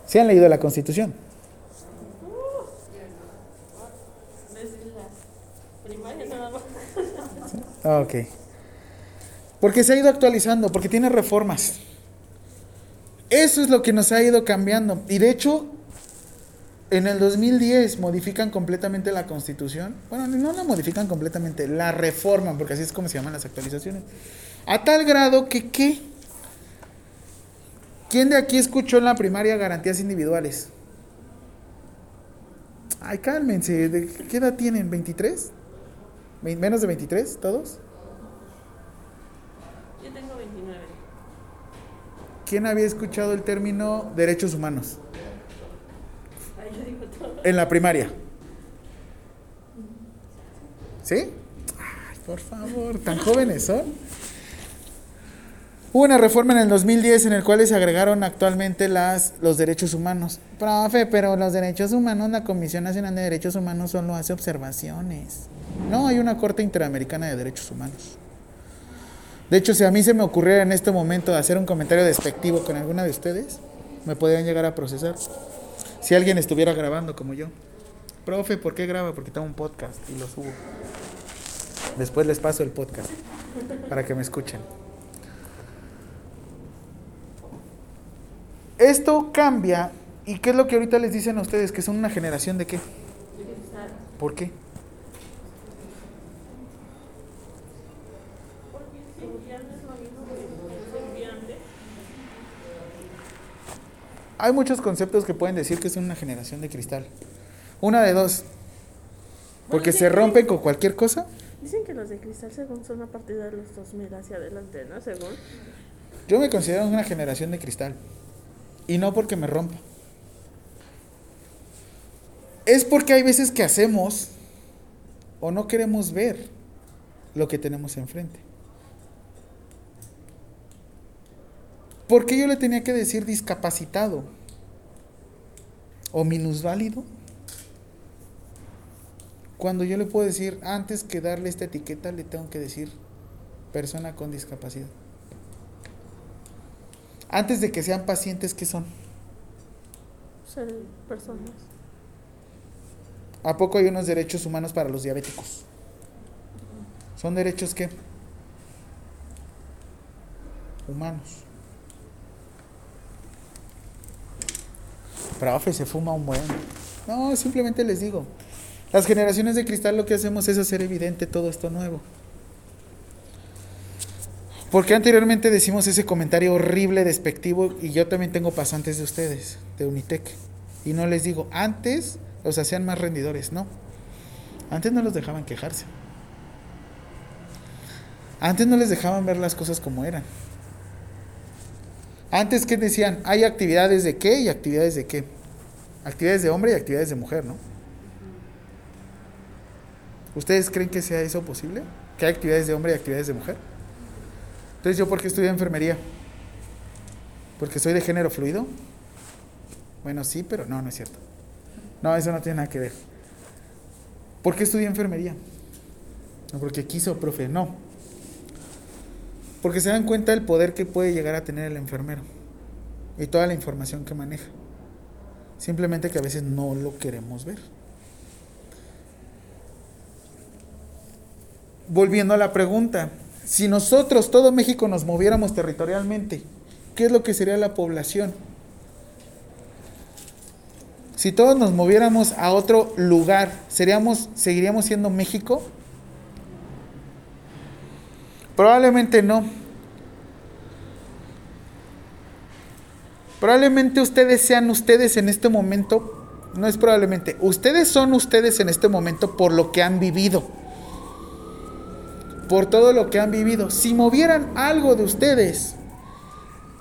¿Sí han leído la Constitución? Ah, Ok. Porque se ha ido actualizando, porque tiene reformas. Eso es lo que nos ha ido cambiando. Y de hecho, en el 2010 modifican completamente la constitución. Bueno, no la modifican completamente, la reforman, porque así es como se llaman las actualizaciones. A tal grado que, ¿qué? ¿Quién de aquí escuchó en la primaria garantías individuales? Ay, cálmense, ¿de qué edad tienen? ¿23? ¿Ve- ¿Menos de 23 todos? Yo tengo 29. ¿Quién había escuchado el término derechos humanos Ahí yo digo todo. en la primaria? ¿Sí? Ay, por favor, tan jóvenes son. Hubo una reforma en el 2010 en el cual se agregaron actualmente las, los derechos humanos. Profe, pero los derechos humanos, la Comisión Nacional de Derechos Humanos solo hace observaciones. No, hay una Corte Interamericana de Derechos Humanos. De hecho, si a mí se me ocurriera en este momento hacer un comentario despectivo con alguna de ustedes, me podrían llegar a procesar. Si alguien estuviera grabando como yo. Profe, ¿por qué graba? Porque tengo un podcast y lo subo. Después les paso el podcast para que me escuchen. Esto cambia. ¿Y qué es lo que ahorita les dicen a ustedes? Que son una generación de qué? ¿Por qué? Es. Hay muchos conceptos que pueden decir que son una generación de cristal. Una de dos. Porque Bueno, se rompen con cualquier cosa. Dicen que los de cristal según son a partir de los 2000 hacia adelante, ¿no? Según. Yo me considero una generación de cristal. Y no porque me rompa. Es porque hay veces que hacemos o no queremos ver lo que tenemos enfrente. ¿Por qué yo le tenía que decir discapacitado? ¿O minusválido? Cuando yo le puedo decir, antes que darle esta etiqueta, le tengo que decir persona con discapacidad. Antes de que sean pacientes, ¿qué son? Ser personas. ¿A poco hay unos derechos humanos para los diabéticos? ¿Son derechos qué? Humanos. Profe, se fuma un buen. No, simplemente les digo. Las generaciones de cristal lo que hacemos es hacer evidente todo esto nuevo. Porque anteriormente decimos ese comentario horrible, despectivo, y yo también tengo pasantes de ustedes, de Unitec. Y no les digo, antes los hacían más rendidores, no. Antes no los dejaban quejarse. Antes no les dejaban ver las cosas como eran. Antes, ¿qué decían? Hay actividades de qué y actividades de qué. Actividades de hombre y actividades de mujer, ¿no? ¿Ustedes creen que sea eso posible? ¿Que hay actividades de hombre y actividades de mujer? Entonces, ¿yo por qué estudié enfermería? ¿Porque soy de género fluido? Bueno, sí, pero no, no es cierto. No, eso no tiene nada que ver. ¿Por qué estudié enfermería? No porque quiso, profe, no. Porque se dan cuenta del poder que puede llegar a tener el enfermero y toda la información que maneja. Simplemente que a veces no lo queremos ver. Volviendo a la pregunta, si nosotros, todo México, nos moviéramos territorialmente, ¿qué es lo que sería la población? Si todos nos moviéramos a otro lugar, ¿seríamos, ¿seguiríamos siendo México? Probablemente no. Probablemente ustedes sean ustedes en este momento, no es probablemente, ustedes son ustedes en este momento por lo que han vivido, por todo lo que han vivido. Si movieran algo de ustedes,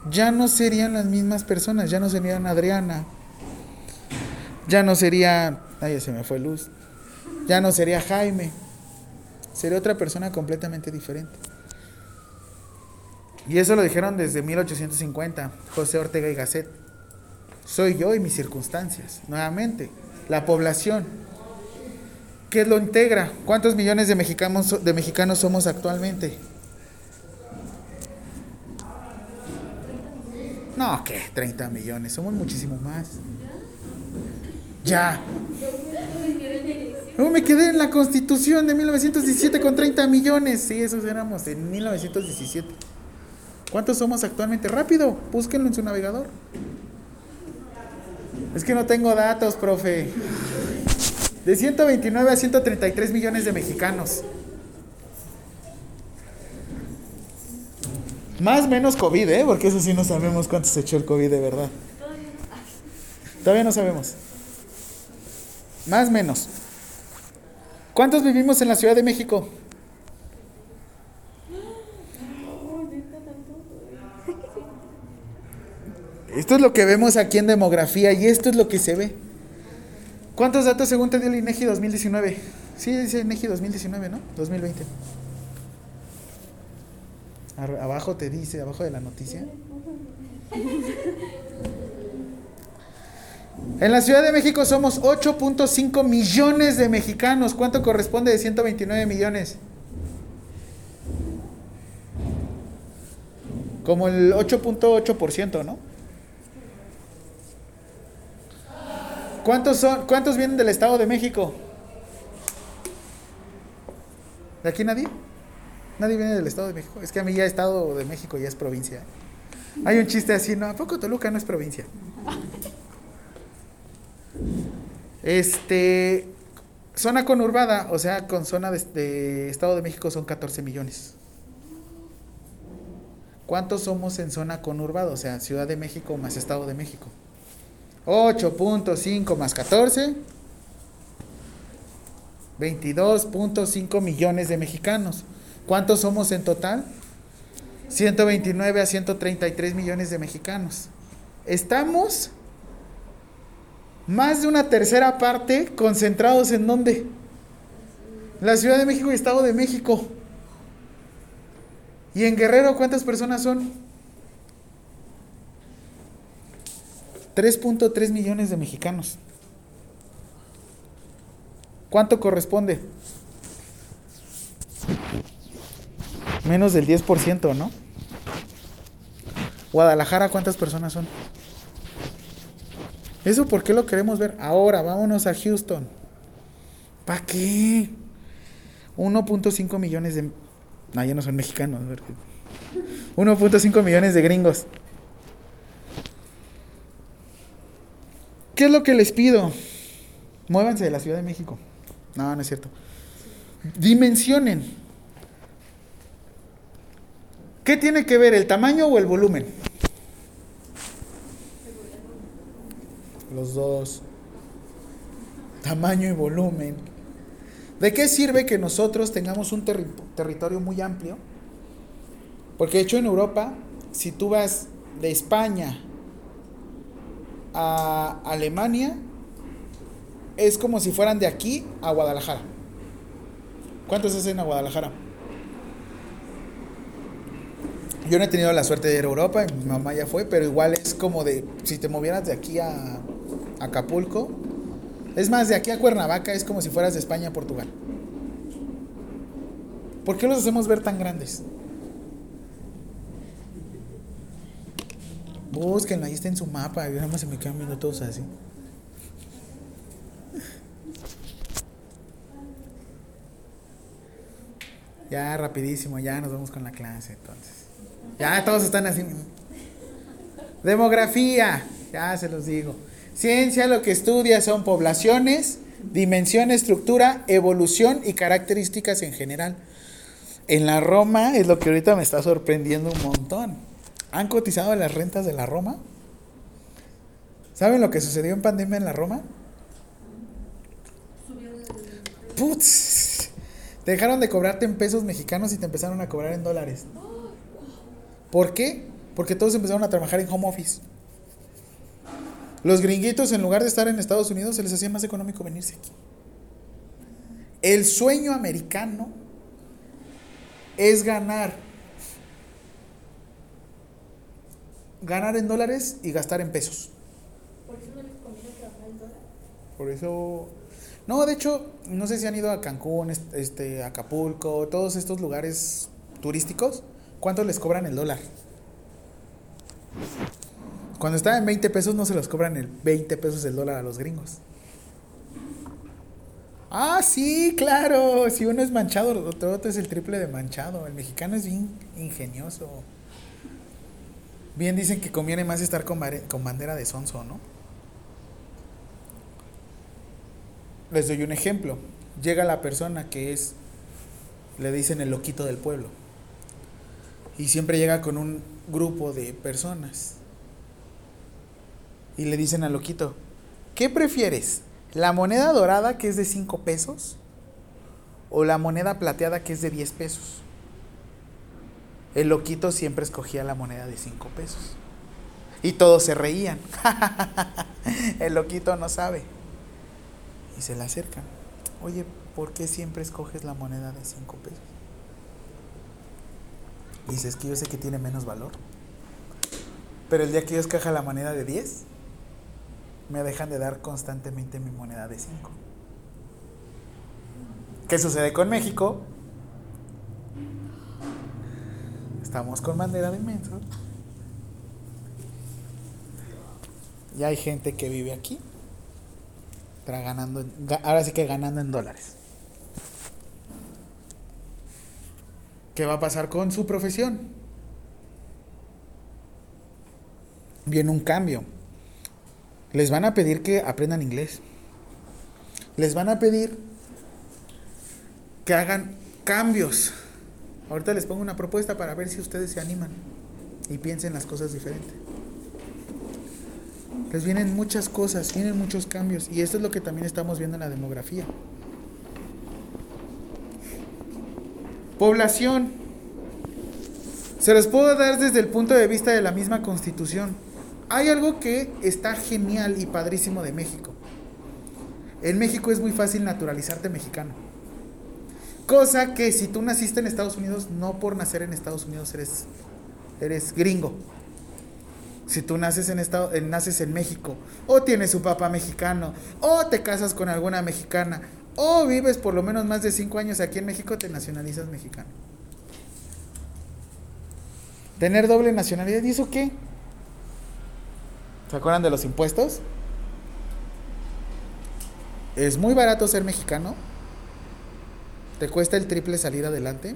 ya no serían las mismas personas, ya no serían Adriana, ya no sería, ay, se me fue luz, ya no sería Jaime, sería otra persona completamente diferente. Y eso lo dijeron desde 1850, José Ortega y Gasset. Soy yo y mis circunstancias. Nuevamente, la población. ¿Qué lo integra? ¿Cuántos millones de mexicanos, de mexicanos somos actualmente? No, ¿qué? 30 millones. Somos muchísimo más. Ya. No, me quedé en la constitución de 1917 con 30 millones. Sí, esos éramos en 1917. ¿Cuántos somos actualmente? Rápido, búsquenlo en su navegador. Es que no tengo datos, profe. De 129 a 133 millones de mexicanos. Más menos COVID, ¿eh? Porque eso sí no sabemos cuánto se echó el COVID de verdad. Todavía no sabemos. Más menos. ¿Cuántos vivimos en la Ciudad de México? Esto es lo que vemos aquí en demografía y esto es lo que se ve. ¿Cuántos datos según te dio el INEGI 2019? Sí, dice INEGI 2019, ¿no? 2020. Ar- Abajo te dice, abajo de la noticia. En la Ciudad de México somos 8.5 millones de mexicanos. ¿Cuánto corresponde de 129 millones? Como el 8.8%, ¿no? ¿Cuántos son? ¿Cuántos vienen del Estado de México? ¿De aquí nadie? Nadie viene del Estado de México. Es que a mí ya Estado de México ya es provincia. Hay un chiste así, ¿no? ¿A poco Toluca no es provincia? Este, zona conurbada, o sea, con zona de, de Estado de México son 14 millones. ¿Cuántos somos en zona conurbada? O sea, Ciudad de México más Estado de México. 8.5 más 14. 22.5 millones de mexicanos. ¿Cuántos somos en total? 129 a 133 millones de mexicanos. Estamos más de una tercera parte concentrados en dónde? La Ciudad de México y Estado de México. ¿Y en Guerrero cuántas personas son? 3.3 millones de mexicanos. ¿Cuánto corresponde? Menos del 10%, ¿no? Guadalajara, ¿cuántas personas son? ¿Eso por qué lo queremos ver? Ahora, vámonos a Houston. ¿Para qué? 1.5 millones de... No, ya no son mexicanos. 1.5 millones de gringos. ¿Qué es lo que les pido? Muévanse de la Ciudad de México. No, no es cierto. Dimensionen. ¿Qué tiene que ver el tamaño o el volumen? Los dos. Tamaño y volumen. ¿De qué sirve que nosotros tengamos un terri- territorio muy amplio? Porque de hecho en Europa, si tú vas de España a Alemania, es como si fueran de aquí a Guadalajara. ¿Cuántos hacen a Guadalajara? Yo no he tenido la suerte de ir a Europa, mi mamá ya fue, pero igual es como de si te movieras de aquí a Acapulco. Es más, de aquí a Cuernavaca es como si fueras de España a Portugal. ¿Por qué los hacemos ver tan grandes? Búsquenlo, ahí está en su mapa. Y nada más se me quedan viendo todos así. Ya, rapidísimo, ya nos vamos con la clase entonces. Ya todos están así. Demografía, ya se los digo. Ciencia lo que estudia son poblaciones, dimensión, estructura, evolución y características en general. En la Roma es lo que ahorita me está sorprendiendo un montón. ¿Han cotizado las rentas de la Roma? ¿Saben lo que sucedió en pandemia en la Roma? Putz, te dejaron de cobrarte en pesos mexicanos y te empezaron a cobrar en dólares. ¿Por qué? Porque todos empezaron a trabajar en home office. Los gringuitos, en lugar de estar en Estados Unidos, se les hacía más económico venirse aquí. El sueño americano es ganar. Ganar en dólares y gastar en pesos. Por eso no les conviene trabajar el dólar. Por eso. No, de hecho, no sé si han ido a Cancún, est- este, Acapulco, todos estos lugares turísticos. ¿Cuánto les cobran el dólar? Cuando está en 20 pesos no se los cobran el 20 pesos el dólar a los gringos. Ah, sí, claro. Si uno es manchado, el otro otro es el triple de manchado. El mexicano es bien ingenioso. Bien dicen que conviene más estar con, bandera de sonso, ¿no? Les doy un ejemplo. Llega la persona que es, le dicen el loquito del pueblo. Y siempre llega con un grupo de personas. Y le dicen al loquito, ¿qué prefieres? ¿La moneda dorada que es de 5 pesos? ¿O la moneda plateada que es de 10 pesos? El loquito siempre escogía la moneda de 5 pesos. Y todos se reían. el loquito no sabe. Y se le acercan. Oye, ¿por qué siempre escoges la moneda de 5 pesos? Dice, es que yo sé que tiene menos valor. Pero el día que yo escoja la moneda de 10, me dejan de dar constantemente mi moneda de 5. ¿Qué sucede con México? Estamos con bandera de inmenso. Y hay gente que vive aquí. ganando, ahora sí que ganando en dólares. ¿Qué va a pasar con su profesión? Viene un cambio. Les van a pedir que aprendan inglés. Les van a pedir que hagan cambios. Ahorita les pongo una propuesta para ver si ustedes se animan y piensen las cosas diferentes. Les vienen muchas cosas, vienen muchos cambios y esto es lo que también estamos viendo en la demografía. Población. Se los puedo dar desde el punto de vista de la misma constitución. Hay algo que está genial y padrísimo de México. En México es muy fácil naturalizarte mexicano. Cosa que si tú naciste en Estados Unidos, no por nacer en Estados Unidos eres, eres gringo. Si tú naces en, estado, naces en México, o tienes un papá mexicano, o te casas con alguna mexicana, o vives por lo menos más de cinco años aquí en México, te nacionalizas mexicano. Tener doble nacionalidad, ¿y eso qué? ¿Se acuerdan de los impuestos? Es muy barato ser mexicano. Te cuesta el triple salir adelante.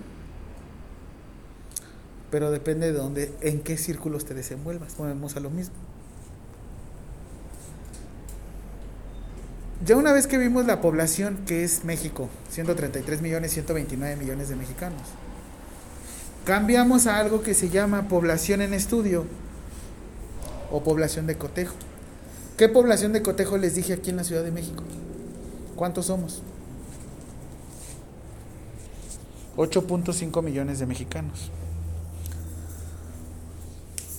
Pero depende de dónde, en qué círculos te desenvuelvas. Volvemos a lo mismo. ya una vez que vimos la población que es México, 133 millones, 129 millones de mexicanos, cambiamos a algo que se llama población en estudio o población de cotejo. ¿Qué población de cotejo les dije aquí en la Ciudad de México? ¿Cuántos somos? 8.5 millones de mexicanos.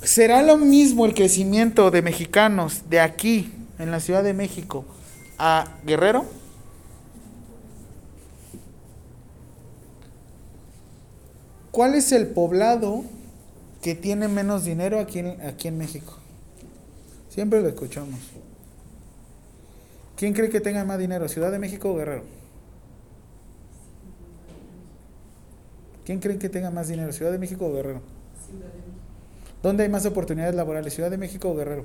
¿Será lo mismo el crecimiento de mexicanos de aquí, en la Ciudad de México, a Guerrero? ¿Cuál es el poblado que tiene menos dinero aquí en, aquí en México? Siempre lo escuchamos. ¿Quién cree que tenga más dinero, Ciudad de México o Guerrero? ¿Quién cree que tenga más dinero, Ciudad de México o Guerrero? ¿Dónde hay más oportunidades laborales, Ciudad de México o Guerrero?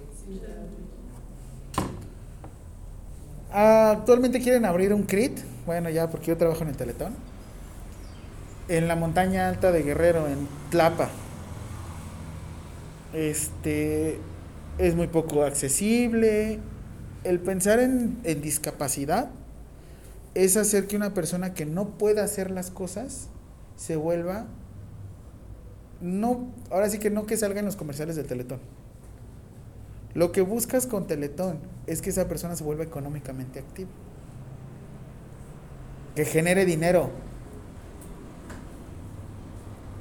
Ah, actualmente quieren abrir un CRIT, bueno ya porque yo trabajo en el Teletón, en la montaña alta de Guerrero, en Tlapa. Este es muy poco accesible. El pensar en, en discapacidad es hacer que una persona que no pueda hacer las cosas se vuelva no, ahora sí que no que salga en los comerciales del Teletón. Lo que buscas con Teletón es que esa persona se vuelva económicamente activa. Que genere dinero.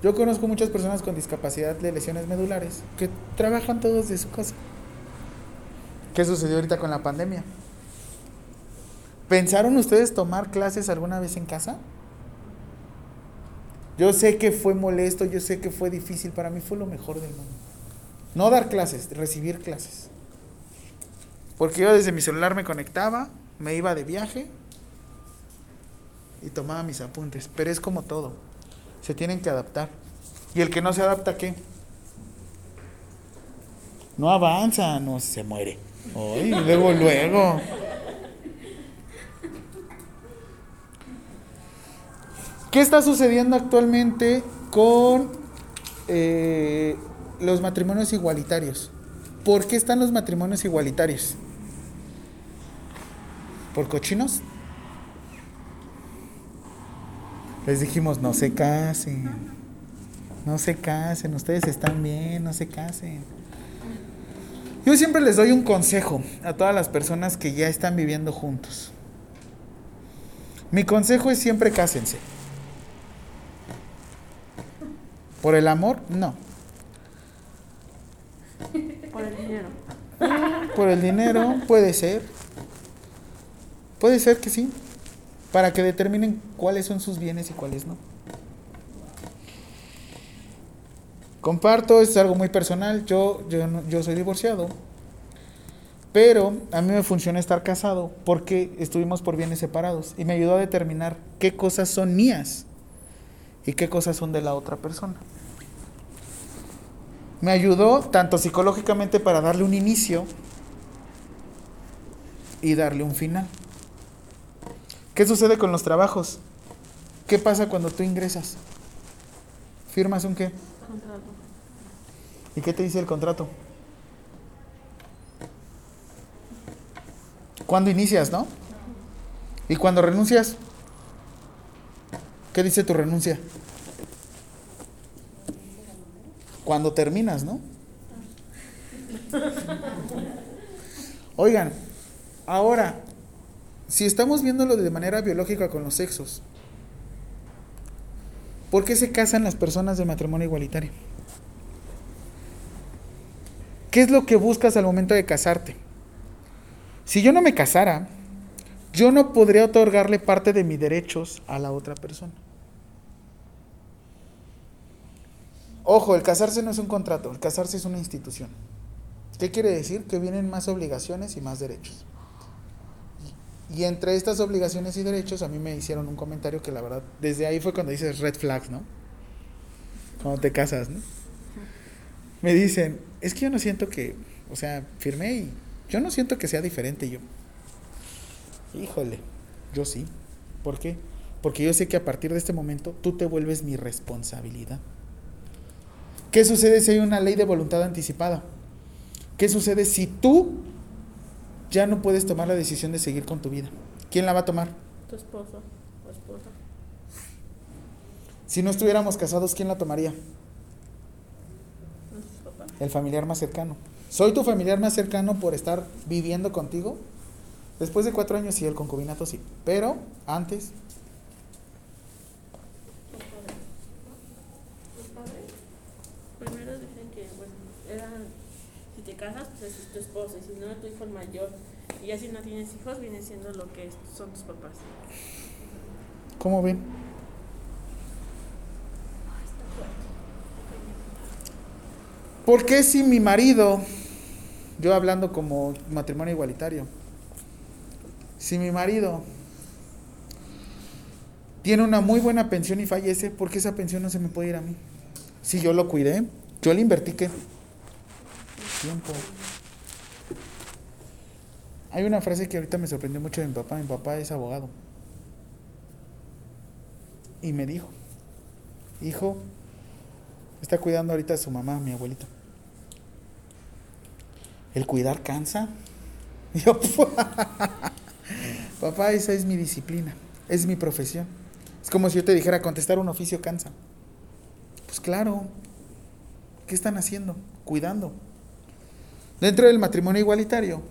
Yo conozco muchas personas con discapacidad de lesiones medulares que trabajan todos de su casa. ¿Qué sucedió ahorita con la pandemia? ¿Pensaron ustedes tomar clases alguna vez en casa? Yo sé que fue molesto, yo sé que fue difícil, para mí fue lo mejor del mundo. No dar clases, recibir clases. Porque yo desde mi celular me conectaba, me iba de viaje y tomaba mis apuntes. Pero es como todo, se tienen que adaptar. ¿Y el que no se adapta qué? No avanza, no se muere. Ay, luego, luego. ¿Qué está sucediendo actualmente con eh, los matrimonios igualitarios? ¿Por qué están los matrimonios igualitarios? ¿Por cochinos? Les dijimos, no se casen. No se casen, ustedes están bien, no se casen. Yo siempre les doy un consejo a todas las personas que ya están viviendo juntos. Mi consejo es siempre cásense. ¿Por el amor? No. Por el dinero. Por el dinero, puede ser. Puede ser que sí. Para que determinen cuáles son sus bienes y cuáles no. Comparto, es algo muy personal. Yo, yo, yo soy divorciado. Pero a mí me funciona estar casado porque estuvimos por bienes separados y me ayudó a determinar qué cosas son mías y qué cosas son de la otra persona. Me ayudó tanto psicológicamente para darle un inicio y darle un final. ¿Qué sucede con los trabajos? ¿Qué pasa cuando tú ingresas? ¿Firmas un qué? Contrato. ¿Y qué te dice el contrato? ¿Cuándo inicias, no? ¿Y cuando renuncias? ¿Qué dice tu renuncia? Cuando terminas, ¿no? Oigan, ahora, si estamos viéndolo de manera biológica con los sexos, ¿por qué se casan las personas de matrimonio igualitario? ¿Qué es lo que buscas al momento de casarte? Si yo no me casara, yo no podría otorgarle parte de mis derechos a la otra persona. Ojo, el casarse no es un contrato, el casarse es una institución. ¿Qué quiere decir? Que vienen más obligaciones y más derechos. Y entre estas obligaciones y derechos, a mí me hicieron un comentario que la verdad, desde ahí fue cuando dices red flags, ¿no? Cuando te casas, ¿no? Me dicen, es que yo no siento que, o sea, firmé y yo no siento que sea diferente yo. Híjole, yo sí. ¿Por qué? Porque yo sé que a partir de este momento tú te vuelves mi responsabilidad. ¿Qué sucede si hay una ley de voluntad anticipada? ¿Qué sucede si tú ya no puedes tomar la decisión de seguir con tu vida. ¿Quién la va a tomar? Tu esposo o esposa. Si no estuviéramos casados, ¿quién la tomaría? El familiar más cercano. ¿Soy tu familiar más cercano por estar viviendo contigo? Después de cuatro años sí, el concubinato sí. Pero antes, Los padres. Primero dicen que, bueno, era, si te casas, pues es tu esposo, y si no, tu hijo el mayor. Y ya si no tienes hijos, viene siendo lo que son tus papás. ¿cómo ven? ¿Por qué si mi marido, yo hablando como matrimonio igualitario, si mi marido tiene una muy buena pensión y fallece, ¿por qué esa pensión no se me puede ir a mí? Si yo lo cuidé, yo le invertí qué? Tiempo. Hay una frase que ahorita me sorprendió mucho de mi papá. Mi papá es abogado. Y me dijo, hijo, está cuidando ahorita a su mamá, mi abuelita. ¿El cuidar cansa? Yo, papá, esa es mi disciplina, es mi profesión. Es como si yo te dijera, contestar un oficio cansa. Pues claro, ¿qué están haciendo? Cuidando. Dentro del matrimonio igualitario,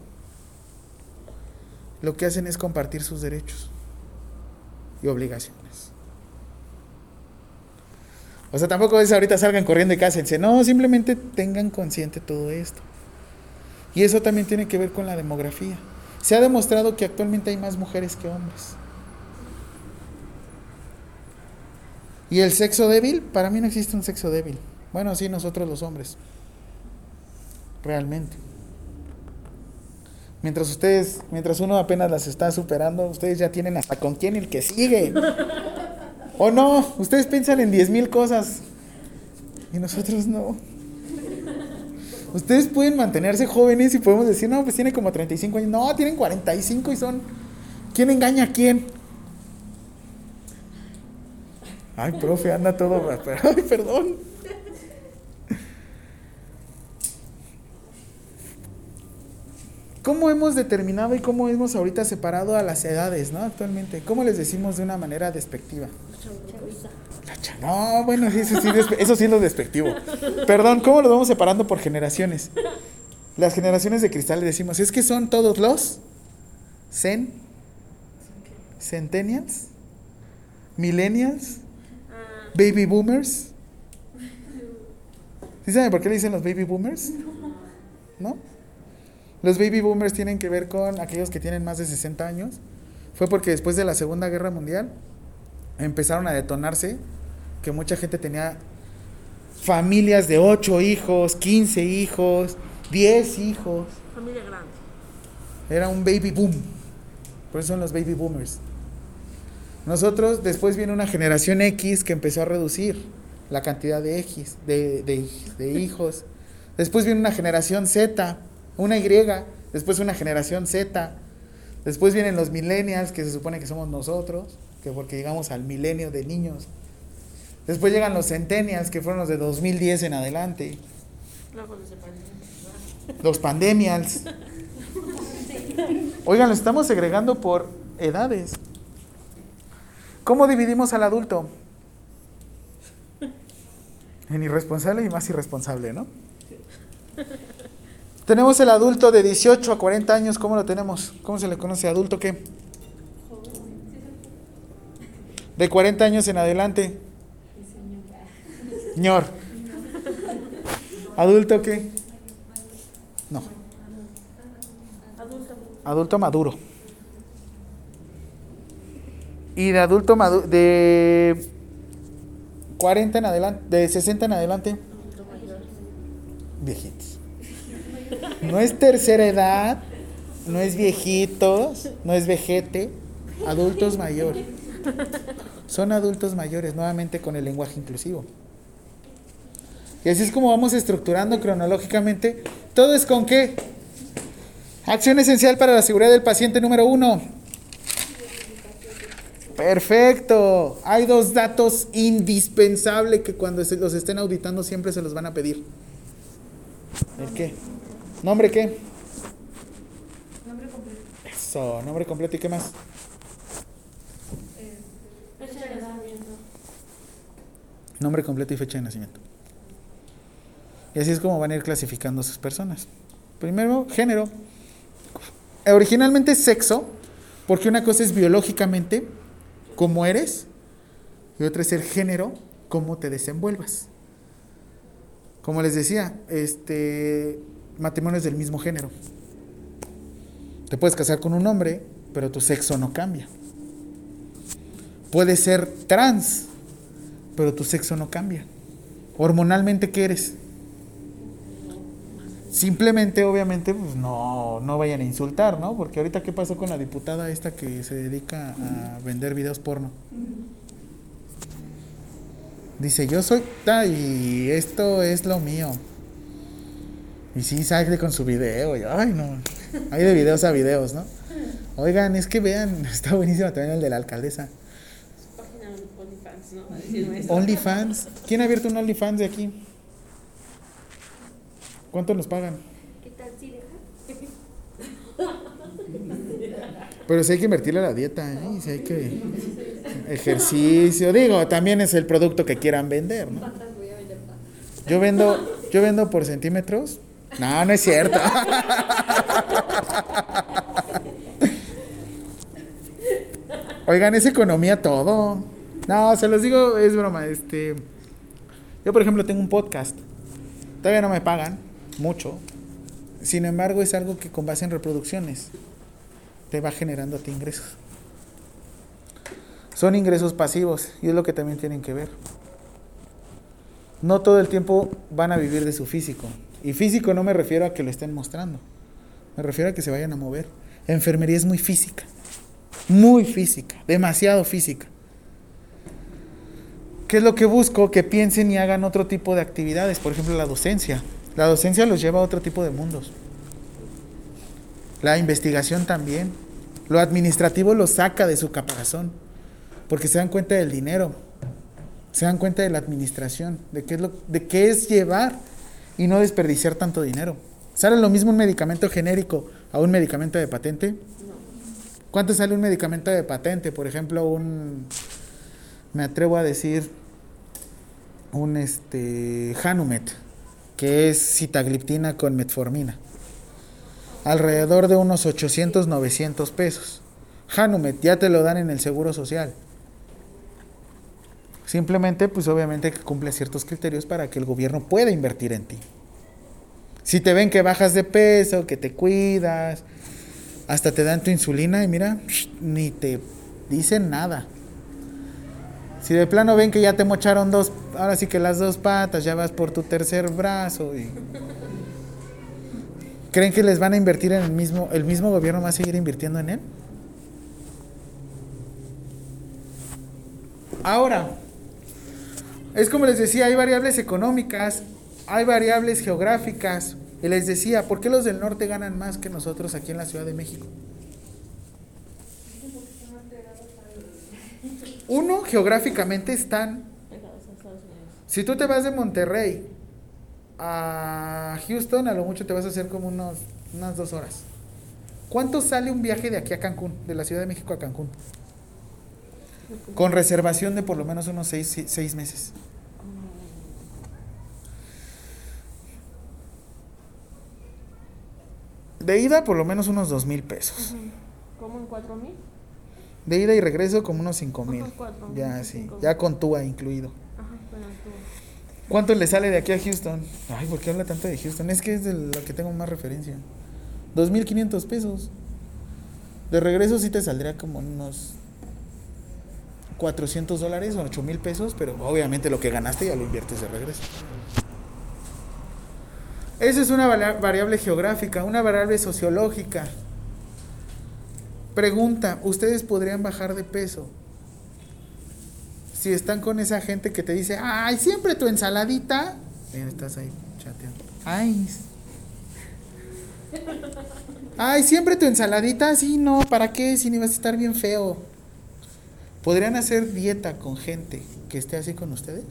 lo que hacen es compartir sus derechos y obligaciones. O sea, tampoco es ahorita salgan corriendo y cásense. No, simplemente tengan consciente todo esto. Y eso también tiene que ver con la demografía. Se ha demostrado que actualmente hay más mujeres que hombres. ¿Y el sexo débil? Para mí no existe un sexo débil. Bueno, sí, nosotros los hombres. Realmente. Mientras ustedes, mientras uno apenas las está superando, ustedes ya tienen hasta con quién el que sigue. ¿O no? Ustedes piensan en 10 mil cosas. Y nosotros no. Ustedes pueden mantenerse jóvenes y podemos decir, no, pues tiene como 35 años. No, tienen 45 y son... ¿Quién engaña a quién? Ay, profe, anda todo... Ay, perdón. ¿Cómo hemos determinado y cómo hemos ahorita separado a las edades, ¿no? Actualmente. ¿Cómo les decimos de una manera despectiva? La cha- No, bueno, eso sí, eso sí es lo despectivo. Perdón, ¿cómo lo vamos separando por generaciones? Las generaciones de cristal le decimos, es que son todos los cen, centennials, millennials, baby boomers. ¿Sí saben por qué le dicen los baby boomers? ¿No? Los baby boomers tienen que ver con aquellos que tienen más de 60 años. Fue porque después de la Segunda Guerra Mundial empezaron a detonarse que mucha gente tenía familias de 8 hijos, 15 hijos, 10 hijos. familia grande. Era un baby boom. Por eso son los baby boomers. Nosotros, después viene una generación X que empezó a reducir la cantidad de, X, de, de- de hijos. Después viene una generación Z, una Y. Después una generación Z. Después vienen los millennials, que se supone que somos nosotros, que porque llegamos al milenio de niños. Después llegan los centennials, que fueron los de 2010 en adelante. Luego los. Los pandemials. Oigan, lo estamos segregando por edades. ¿Cómo dividimos al adulto? En irresponsable y más irresponsable, ¿no? Tenemos el adulto de 18 a 40 años, ¿cómo lo tenemos? ¿Cómo se le conoce? ¿Adulto qué? De 40 años en adelante. Señor. ¿Adulto qué? No. Adulto. Maduro. Y de adulto maduro, de 40 en adelante, de 60 en adelante, viejitos. No es tercera edad, no es viejitos, no es vejete, adultos mayores. Son adultos mayores, nuevamente con el lenguaje inclusivo. Y así es como vamos estructurando cronológicamente. ¿Todo es con qué? Acción esencial para la seguridad del paciente número uno. Perfecto. Hay dos datos indispensables que cuando los estén auditando siempre se los van a pedir. ¿El qué? ¿Nombre qué? Nombre completo. Eso, nombre completo y qué más. Fecha de nacimiento. Nombre completo y fecha de nacimiento. Y así es como van a ir clasificando a sus personas. Primero, género. Originalmente sexo, porque una cosa es biológicamente cómo eres y otra es el género, cómo te desenvuelvas. Como les decía, este matrimonio es del mismo género. Te puedes casar con un hombre, pero tu sexo no cambia. Puedes ser trans, pero tu sexo no cambia. Hormonalmente, ¿qué eres? Simplemente, obviamente, pues no, no vayan a insultar, ¿no? Porque ahorita, ¿qué pasó con la diputada esta que se dedica a vender videos porno? Dice, yo soy, ta, y esto es lo mío. Y sí, sale con su video. y, ay, no. Hay de videos a videos, ¿no? Oigan, es que vean, está buenísimo también el de la alcaldesa. Su página OnlyFans, ¿no? OnlyFans. ¿Quién ha abierto un OnlyFans de aquí? ¿Cuánto nos pagan? ¿Qué tal si deja? Pero sí hay que invertirle a la dieta, ¿eh? Sí hay que ejercicio. Digo, también es el producto que quieran vender, ¿no? Yo vendo, yo vendo por centímetros. No, no es cierto. Oigan, es economía todo. No, se los digo, es broma. Este, yo por ejemplo tengo un podcast. Todavía no me pagan mucho. Sin embargo, es algo que con base en reproducciones te va generando a ti ingresos. Son ingresos pasivos y es lo que también tienen que ver. No todo el tiempo van a vivir de su físico. Y físico no me refiero a que lo estén mostrando. Me refiero a que se vayan a mover. Enfermería es muy física. Muy física. Demasiado física. ¿Qué es lo que busco? Que piensen y hagan otro tipo de actividades. Por ejemplo, la docencia. La docencia los lleva a otro tipo de mundos. La investigación también. Lo administrativo los saca de su caparazón. Porque se dan cuenta del dinero. Se dan cuenta de la administración. De qué es, lo, de qué es llevar y no desperdiciar tanto dinero. ¿Sale lo mismo un medicamento genérico a un medicamento de patente? ¿Cuánto sale un medicamento de patente? Por ejemplo, un, me atrevo a decir, un este, Hanumet, que es citagliptina con metformina. Alrededor de unos 800, 900 pesos. Hanumet ya te lo dan en el Seguro Social. Simplemente, pues obviamente que cumple ciertos criterios para que el gobierno pueda invertir en ti. Si te ven que bajas de peso, que te cuidas, hasta te dan tu insulina y mira, ni te dicen nada. Si de plano ven que ya te mocharon dos, ahora sí que las dos patas, ya vas por tu tercer brazo y ¿Creen que les van a invertir en el mismo, el mismo gobierno va a seguir invirtiendo en él? Ahora, es como les decía, hay variables económicas, hay variables geográficas. Y les decía, ¿por qué los del norte ganan más que nosotros aquí en la Ciudad de México? Uno, geográficamente están. Si tú te vas de Monterrey a Houston, a lo mucho te vas a hacer como unos, unas dos horas. ¿Cuánto sale un viaje de aquí a Cancún, de la Ciudad de México a Cancún? Con reservación de por lo menos unos seis, seis meses. De ida por lo menos unos dos mil pesos. ¿Cómo en cuatro mil? De ida y regreso como unos cinco mil. Mil, Ya, sí. mil. Ya con TUA incluido. Ajá. ¿Cuánto le sale de aquí a Houston? Ay, ¿por qué habla tanto de Houston? Es que es de lo que tengo más referencia. 2.500 pesos. De regreso sí te saldría como unos 400 dólares o 8 mil pesos, pero obviamente lo que ganaste ya lo inviertes de regreso. Esa es una variable geográfica, una variable sociológica. Pregunta, ¿ustedes podrían bajar de peso? Si están con esa gente que te dice, ay, siempre tu ensaladita. Bien, estás ahí chateando. Ay. Ay, siempre tu ensaladita, sí, no, ¿para qué? Si ni vas a estar bien feo. ¿Podrían hacer dieta con gente que esté así con ustedes?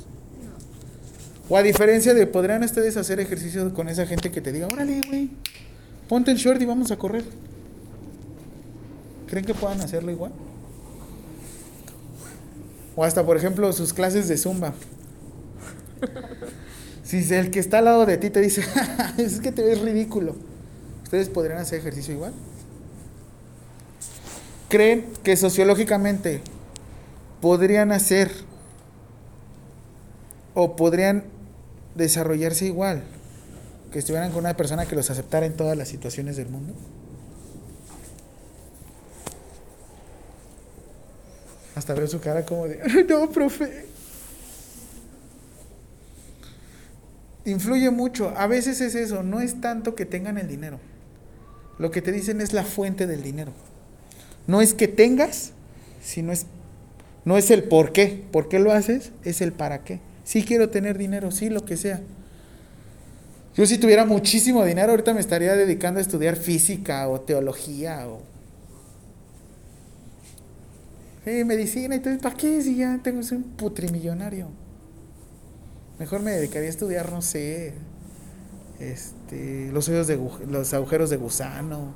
O a diferencia de, ¿podrían ustedes hacer ejercicio con esa gente que te diga, órale, güey, ponte el short y vamos a correr? ¿Creen que puedan hacerlo igual? O hasta, por ejemplo, sus clases de zumba. Si el que está al lado de ti te dice, es que te ves ridículo, ¿ustedes podrían hacer ejercicio igual? ¿Creen que sociológicamente podrían hacer o podrían desarrollarse igual que estuvieran con una persona que los aceptara en todas las situaciones del mundo? Hasta veo su cara como de, no, profe. Influye mucho. A veces es eso, no es tanto que tengan el dinero. Lo que te dicen es la fuente del dinero. No es que tengas, sino es no es el por qué. ¿Por qué lo haces? Es el para qué. Sí quiero tener dinero, sí, lo que sea. Yo si tuviera muchísimo dinero, ahorita me estaría dedicando a estudiar física o teología o medicina y todo. ¿Para qué si ya tengo un putrimillonario? Mejor me dedicaría a estudiar, no sé, este, los, hoyos de, los agujeros de gusano.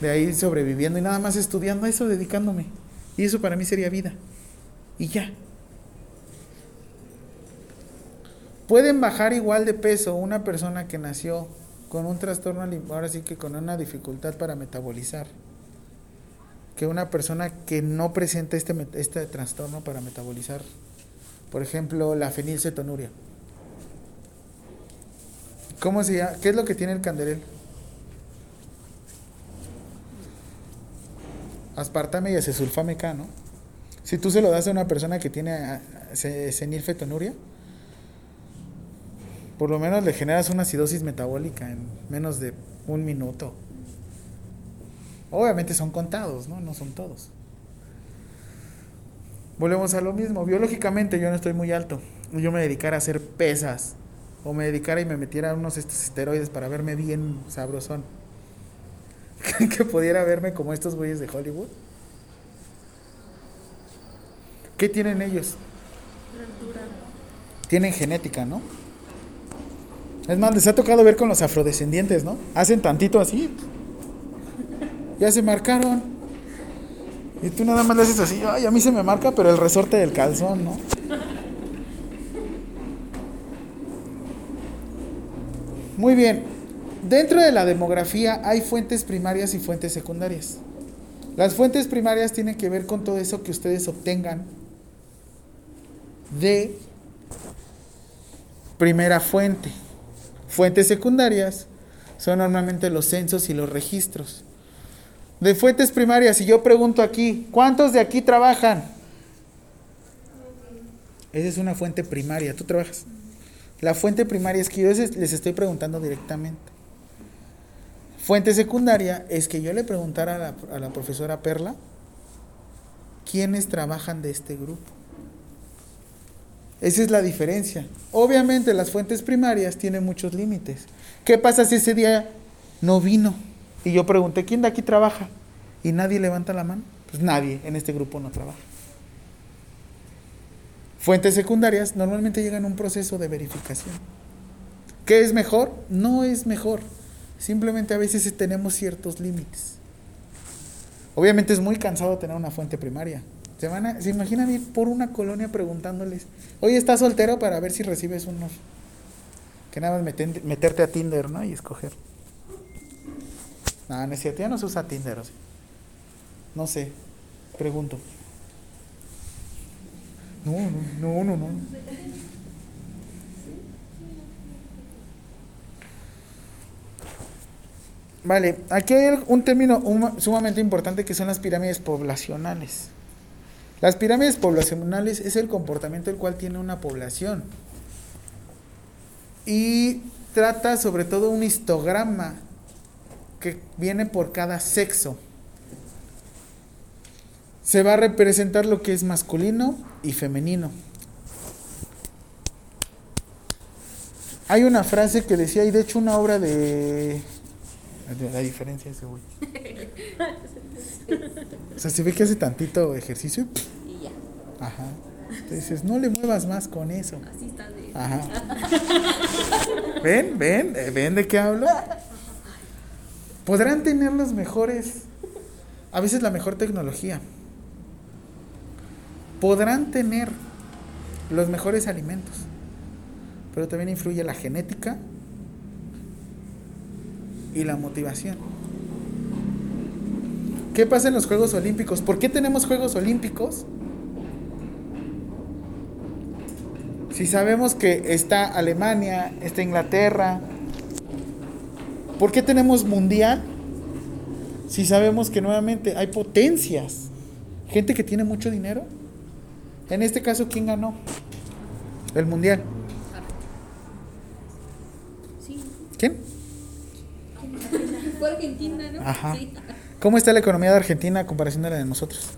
De ahí sobreviviendo y nada más estudiando eso, dedicándome. Y eso para mí sería vida. Y ya. Pueden bajar igual de peso una persona que nació con un trastorno, ahora sí que con una dificultad para metabolizar, que una persona que no presenta este, este trastorno para metabolizar. Por ejemplo, la fenilcetonuria. ¿Cómo se llama? ¿Qué es lo que tiene el candelel? Aspartame y acesulfame K, ¿no? Si tú se lo das a una persona que tiene ah, senilfetonuria, por lo menos le generas una acidosis metabólica en menos de un minuto. Obviamente son contados, ¿no? No son todos. Volvemos a lo mismo. Biológicamente yo no estoy muy alto. Yo me dedicara a hacer pesas. O me dedicara y me metiera unos estos esteroides para verme bien sabrosón. que pudiera verme como estos güeyes de Hollywood? ¿Qué tienen ellos? Tienen genética, ¿no? Es más, les ha tocado ver con los afrodescendientes, ¿no? Hacen tantito así. Ya se marcaron. Y tú nada más le haces así, ay, a mí se me marca, pero el resorte del calzón, ¿no? Muy bien. Dentro de la demografía hay fuentes primarias y fuentes secundarias. Las fuentes primarias tienen que ver con todo eso que ustedes obtengan de primera fuente. Fuentes secundarias son normalmente los censos y los registros. De fuentes primarias, si yo pregunto aquí, ¿cuántos de aquí trabajan? Esa es una fuente primaria, tú trabajas. La fuente primaria es que yo les estoy preguntando directamente. Fuente secundaria es que yo le preguntara a la, profesora Perla quiénes trabajan de este grupo. Esa es la diferencia. Obviamente las fuentes primarias tienen muchos límites. ¿Qué pasa si ese día no vino? Y yo pregunté, ¿quién de aquí trabaja? Y nadie levanta la mano. Pues nadie en este grupo no trabaja. Fuentes secundarias normalmente llegan a un proceso de verificación. ¿Qué es mejor? No es mejor. Simplemente a veces tenemos ciertos límites. Obviamente es muy cansado tener una fuente primaria. Se, van a, ¿Se imaginan ir por una colonia preguntándoles, oye, ¿estás soltero para ver si recibes unos? Que nada más meterte a Tinder, ¿no? Y escoger. No, no ya no se usa Tinder. No sé, pregunto. No, no, no, no. Vale, aquí hay un término sumamente importante que son las pirámides poblacionales. Las pirámides poblacionales es el comportamiento el cual tiene una población. Y trata sobre todo un histograma que viene por cada sexo. Se va a representar lo que es masculino y femenino. Hay una frase que decía, y de hecho una obra de la diferencia ese güey. o sea, se ve que hace tantito ejercicio y, ya. Ajá. Entonces no le muevas más con eso. Así está de. Ajá. ¿Ven? ¿Ven? ¿Ven de qué hablo? Podrán tener los mejores a veces la mejor tecnología. Podrán tener los mejores alimentos, pero también influye la genética y la motivación. ¿Qué pasa en los Juegos Olímpicos? ¿Por qué tenemos Juegos Olímpicos? Si sabemos que está Alemania, está Inglaterra, ¿por qué tenemos mundial? Si sabemos que nuevamente hay potencias, gente que tiene mucho dinero. En este caso, ¿quién ganó? El mundial. ¿Quién? Fue Argentina, ¿no? Ajá. Sí. ¿Cómo está la economía de Argentina a comparación de la de nosotros?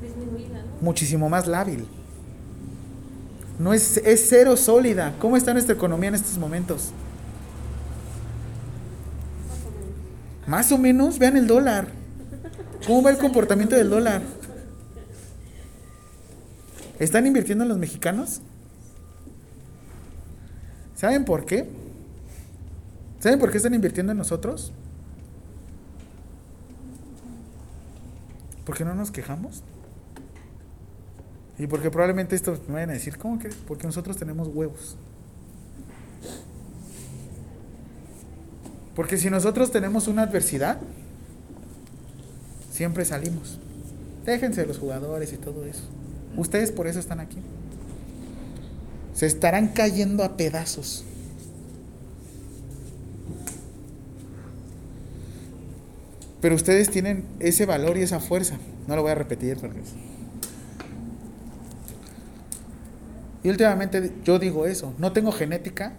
Disminuida, ¿no? Muchísimo más lábil. No es, es cero sólida. ¿Cómo está nuestra economía en estos momentos? Más o menos, vean el dólar. ¿Cómo va el comportamiento del dólar? ¿Están invirtiendo en los mexicanos? ¿Saben por qué? ¿Saben por qué están invirtiendo en nosotros? ¿Por qué no nos quejamos? Y porque probablemente esto me vayan a decir, ¿cómo que? Porque nosotros tenemos huevos. Porque si nosotros tenemos una adversidad, siempre salimos. Déjense de los jugadores y todo eso. Ustedes por eso están aquí. Se estarán cayendo a pedazos. Pero ustedes tienen ese valor y esa fuerza. No lo voy a repetir porque... Y últimamente yo digo eso. No tengo genética,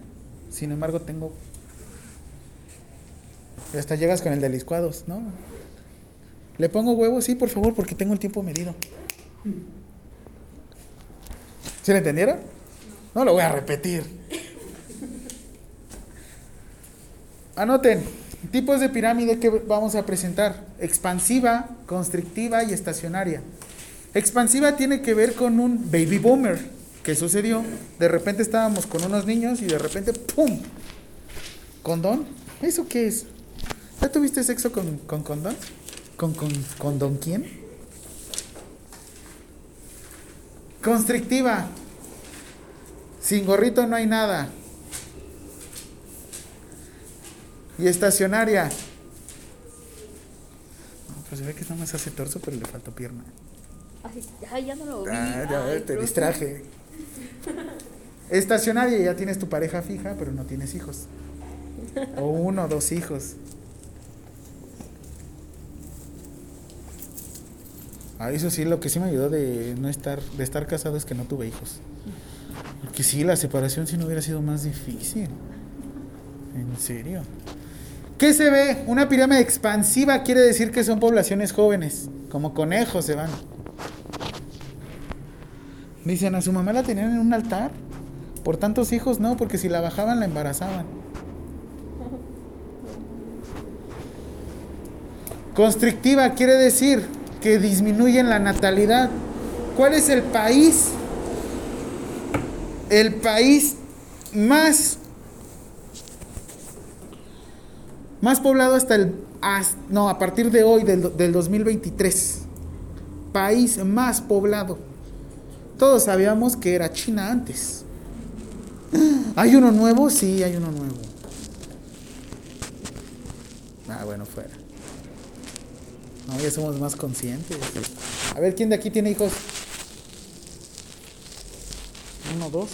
sin embargo tengo... Hasta llegas con el de licuados, ¿no? ¿Le pongo huevos? Sí, por favor, porque tengo el tiempo medido. ¿Sí lo entendieron? No lo voy a repetir. Anoten, tipos de pirámide que vamos a presentar. Expansiva, constrictiva y estacionaria. Expansiva tiene que ver con un baby boomer. ¿Qué sucedió? De repente estábamos con unos niños y de repente ¡pum! ¿Condón? ¿Eso qué es? ¿Ya tuviste sexo con, con condón? ¿Con, con condón quién? Constrictiva. Sin gorrito no hay nada. Y estacionaria. No, pues se ve que nada más hace torso, pero le faltó pierna. Ay, ay, ya no lo vi. Ah, ya, Ay, te profe. distraje. Estacionaria, ya tienes tu pareja fija, pero no tienes hijos. O uno o dos hijos. Ah, eso sí, lo que sí me ayudó de no estar, de estar casado es que no tuve hijos. Porque sí, la separación sí no hubiera sido más difícil. En serio. ¿Qué se ve? Una pirámide expansiva quiere decir que son poblaciones jóvenes. Como conejos se van. Dicen, a su mamá la tenían en un altar. Por tantos hijos, no, porque si la bajaban la embarazaban. Constrictiva quiere decir que disminuyen la natalidad. ¿Cuál es el país? El país más más poblado hasta el no, a partir de hoy del, del 2023. País más poblado. Todos sabíamos que era China antes. ¿Hay uno nuevo? Sí, hay uno nuevo. Ah, bueno, fuera. No, ya somos más conscientes. A ver, ¿quién de aquí tiene hijos? Uno, dos.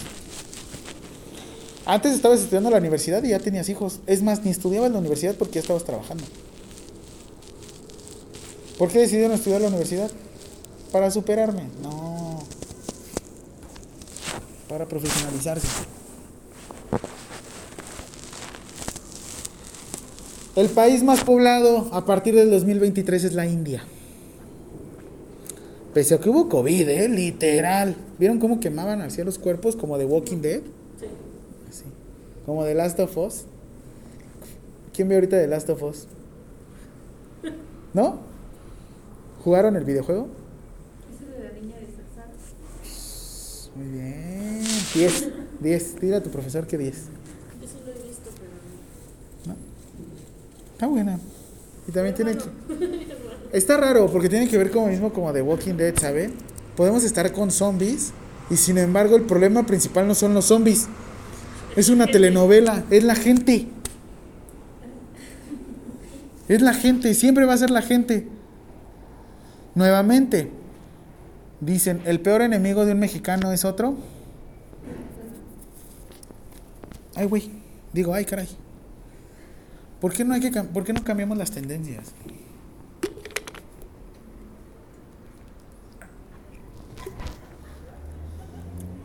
Antes estabas estudiando la universidad y ya tenías hijos. Es más, ni estudiabas en la universidad porque ya estabas trabajando. ¿Por qué decidieron estudiar la universidad? Para superarme. No. Para profesionalizarse. El país más poblado a partir del 2023 es la India. Pese a que hubo COVID, ¿eh? literal. ¿Vieron cómo quemaban hacia los cuerpos como de Walking Dead? Como de Last of Us. ¿Quién ve ahorita de Last of Us? ¿No? ¿Jugaron el videojuego? Ese de la niña disfrazada. Muy bien. 10. 10. Dile a tu profesor que 10. Eso lo he visto, pero no. Está buena. Y también tiene que... Está raro porque tiene que ver como mismo como de Walking Dead, ¿saben? Podemos estar con zombies y sin embargo el problema principal no son los zombies. Es una telenovela, es la gente. Es la gente, siempre va a ser la gente. Nuevamente, dicen, ¿el peor enemigo de un mexicano es otro? Ay, güey. Digo, ay, caray. ¿Por qué no, hay que, ¿por qué no cambiamos las tendencias?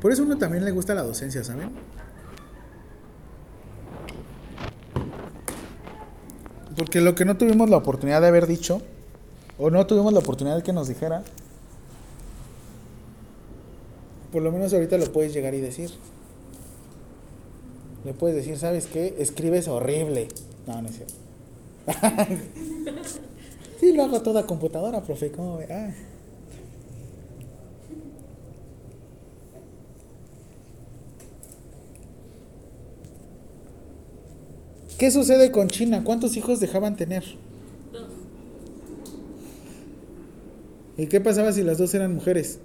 Por eso a uno también le gusta la docencia, ¿saben? Porque lo que no tuvimos la oportunidad de haber dicho, o no tuvimos la oportunidad de que nos dijera, por lo menos ahorita lo puedes llegar y decir. Le puedes decir, ¿sabes qué? Escribes horrible. No, no es cierto. sí, lo hago toda computadora, profe. ¿Cómo ve? Ah. ¿Qué sucede con China? ¿Cuántos hijos dejaban tener? Dos. ¿Y qué pasaba si las dos eran mujeres?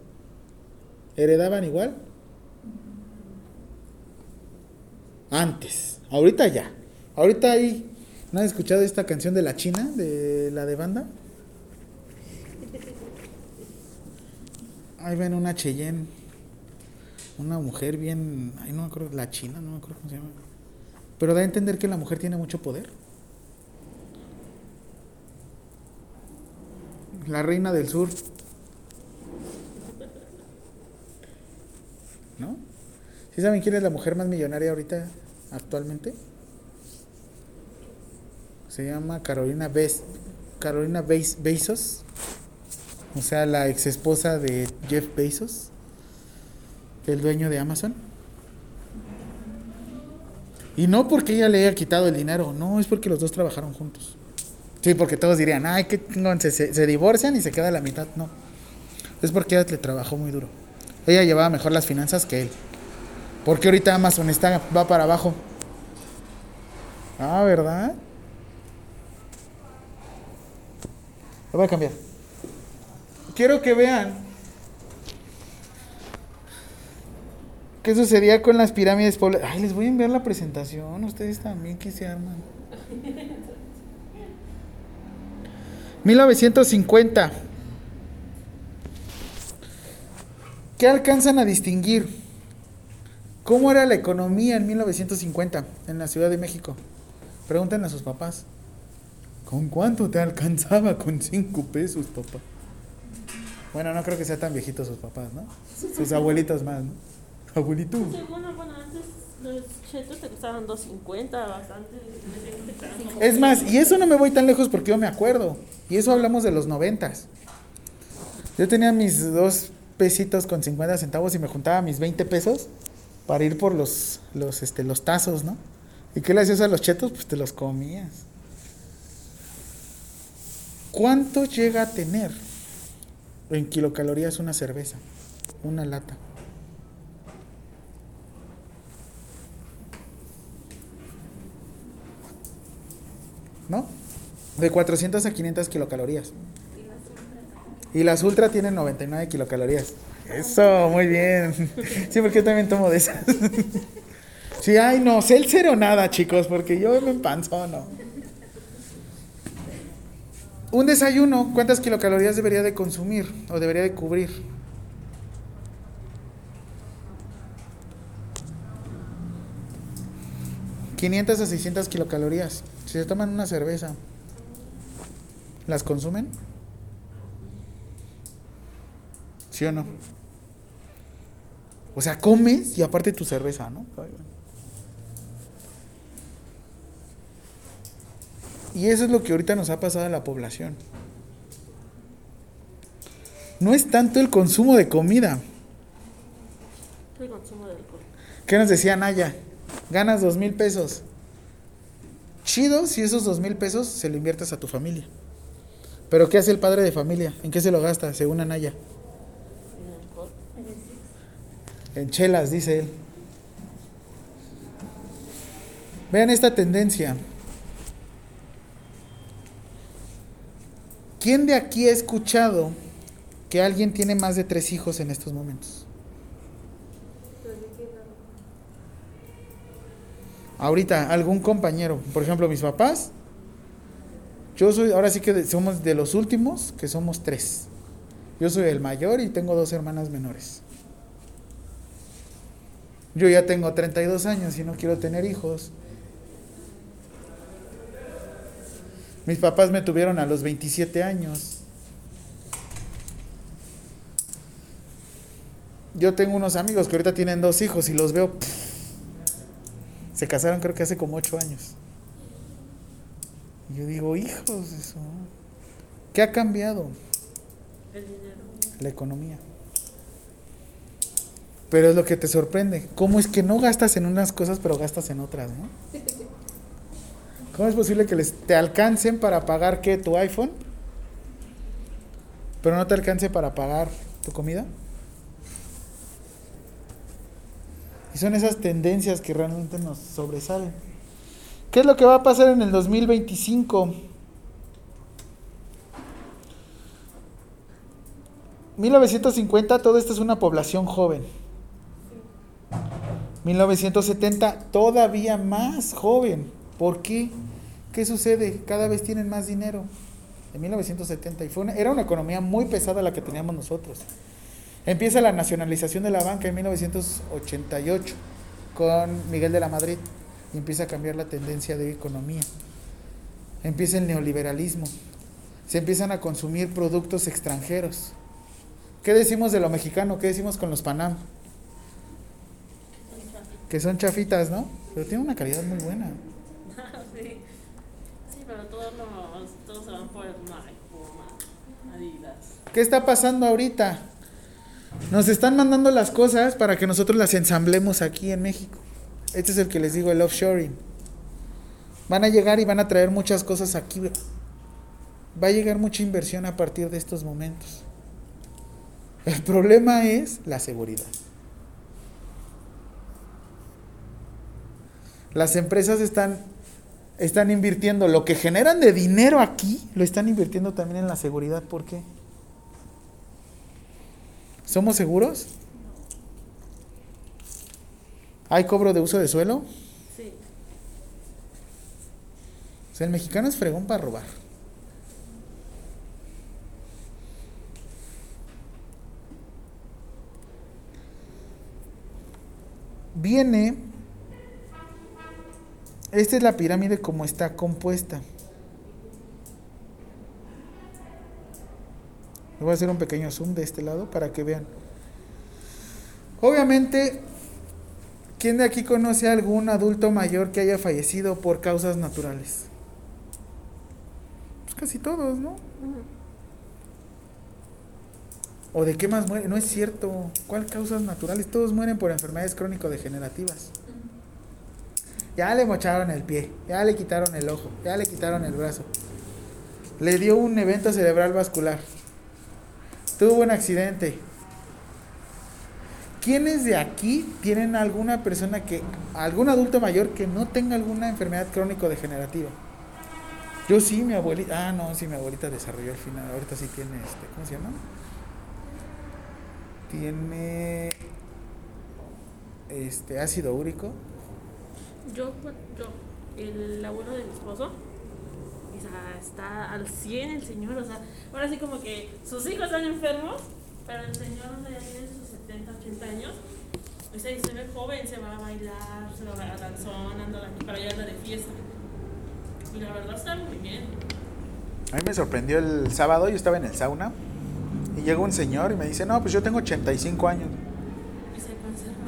¿Heredaban igual? Antes. Ahorita ya. Ahorita ahí. ¿No han escuchado esta canción de la China? De la de banda. Ahí ven una Cheyenne. Una mujer bien. Ay, no me acuerdo. La China, no me acuerdo cómo se llama. Pero da a entender que la mujer tiene mucho poder. La reina del sur. ¿No? ¿Sí saben quién es la mujer más millonaria ahorita, actualmente? Se llama Carolina Bes Carolina Bezos. O sea, la ex esposa de Jeff Bezos, el dueño de Amazon. Y no porque ella le haya quitado el dinero, no, es porque los dos trabajaron juntos. Sí, porque todos dirían, ay, que se, se, se divorcian y se queda la mitad. No, es porque ella le trabajó muy duro. Ella llevaba mejor las finanzas que él. Porque ahorita Amazon está, va para abajo. Ah, ¿verdad? Lo voy a cambiar. Quiero que vean qué sucedía con las pirámides pobladas. Ay, les voy a enviar la presentación. Ustedes también que se arman. 1950. ¿Qué alcanzan a distinguir? ¿Cómo era la economía en 1950 en la Ciudad de México? Pregúntenle a sus papás. ¿Con cuánto te alcanzaba? Con cinco pesos, papá. Bueno, no creo que sea tan viejitos sus papás, ¿no? Sus abuelitos más, ¿no? Abuelito. Sí, bueno, bueno, antes los chetos te costaban 2.50, bastante. Es más, y eso no me voy tan lejos porque yo me acuerdo. Y eso hablamos de los noventas. Yo tenía mis dos pesitos con 50 centavos y me juntaba mis 20 pesos para ir por los, los, este, los tazos, ¿no? ¿Y qué le hacías a los chetos? Pues te los comías. ¿Cuánto llega a tener en kilocalorías una cerveza? Una lata. ¿No? De 400 a 500 kilocalorías. Y las ultra tienen 99 kilocalorías. Eso, muy bien. Sí, porque yo también tomo de esas. Sí, ay, no, seltzer o nada, chicos, porque yo me empanzono. Un desayuno, ¿cuántas kilocalorías debería de consumir o debería de cubrir? ¿500 a 600 kilocalorías? Si se toman una cerveza, ¿las consumen? ¿Sí o no? O sea, comes y aparte tu cerveza, ¿no? Y eso es lo que ahorita nos ha pasado a la población. No es tanto el consumo de comida. El consumo de alcohol. ¿Qué nos decía Naya? Ganas dos mil pesos. Chido si esos dos mil pesos se lo inviertes a tu familia. Pero ¿qué hace el padre de familia? ¿En qué se lo gasta, según Anaya? En chelas, dice él. Vean esta tendencia. ¿Quién de aquí ha escuchado que alguien tiene más de tres hijos en estos momentos? Ahorita, algún compañero, por ejemplo, mis papás. Yo soy, ahora sí que somos de los últimos, que somos tres. Yo soy el mayor y tengo dos hermanas menores. Yo ya tengo 32 años y no quiero tener hijos. Mis papás me tuvieron a los 27 años. Yo tengo unos amigos que ahorita tienen dos hijos y los veo. Se casaron creo que hace como ocho años. Y yo digo, hijos de su... ¿Qué ha cambiado? El dinero. La economía. Pero es lo que te sorprende. ¿Cómo es que no gastas en unas cosas pero gastas en otras, no? ¿Cómo es posible que les, te alcancen para pagar qué? ¿Tu iPhone? Pero no te alcance para pagar tu comida. Y son esas tendencias que realmente nos sobresalen. ¿Qué es lo que va a pasar en el 2025? 1950, todo esto es una población joven. 1970, todavía más joven. ¿Por qué? ¿Qué sucede? Cada vez tienen más dinero. En 1970, y fue una- era una economía muy pesada la que teníamos nosotros. Empieza la nacionalización de la banca en 1988 con Miguel de la Madrid y empieza a cambiar la tendencia de economía. Empieza el neoliberalismo. Se empiezan a consumir productos extranjeros. ¿Qué decimos de lo mexicano? ¿Qué decimos con los Panam? Que son chafitas, ¿no? Pero tienen una calidad muy buena. sí. sí, pero todos, los, todos se van por el Nike, Adidas. ¿Qué está pasando ahorita? Nos están mandando las cosas para que nosotros las ensamblemos aquí en México. Este es el que les digo, el offshoring. Van a llegar y van a traer muchas cosas aquí. Va a llegar mucha inversión a partir de estos momentos. El problema es la seguridad. Las empresas están, están invirtiendo lo que generan de dinero aquí, lo están invirtiendo también en la seguridad. ¿Por qué? ¿Somos seguros? ¿Hay cobro de uso de suelo? Sí. O sea, el mexicano es fregón para robar. Viene, esta es la pirámide como está compuesta. Voy a hacer un pequeño zoom de este lado para que vean. Obviamente, ¿quién de aquí conoce a algún adulto mayor que haya fallecido por causas naturales? Pues casi todos, ¿no? ¿O de qué más mueren? No es cierto. ¿Cuál causas naturales? Todos mueren por enfermedades crónico-degenerativas. Ya le mocharon el pie, ya le quitaron el ojo, ya le quitaron el brazo. Le dio un evento cerebral vascular. Tuvo un accidente. ¿Quiénes de aquí tienen alguna persona que, algún adulto mayor que no tenga alguna enfermedad crónico-degenerativa? Yo sí, mi abuelita. Ah, no, sí, mi abuelita desarrolló al final. Ahorita sí tiene este. ¿Cómo se llama? Tiene. Este, ácido úrico. Yo, yo, el abuelo de mi esposo, o sea, está al 100 el señor, o sea, ahora sí como que sus hijos están enfermos, pero el señor o sea, ya tiene sus 70, 80 años, o sea, y se ve joven, se va a bailar, se va a danzón, anda aquí para allá, anda de fiesta. Y la verdad está muy bien. A mí me sorprendió el sábado, yo estaba en el sauna. Y llega un señor y me dice: No, pues yo tengo 85 años. Y se conserva.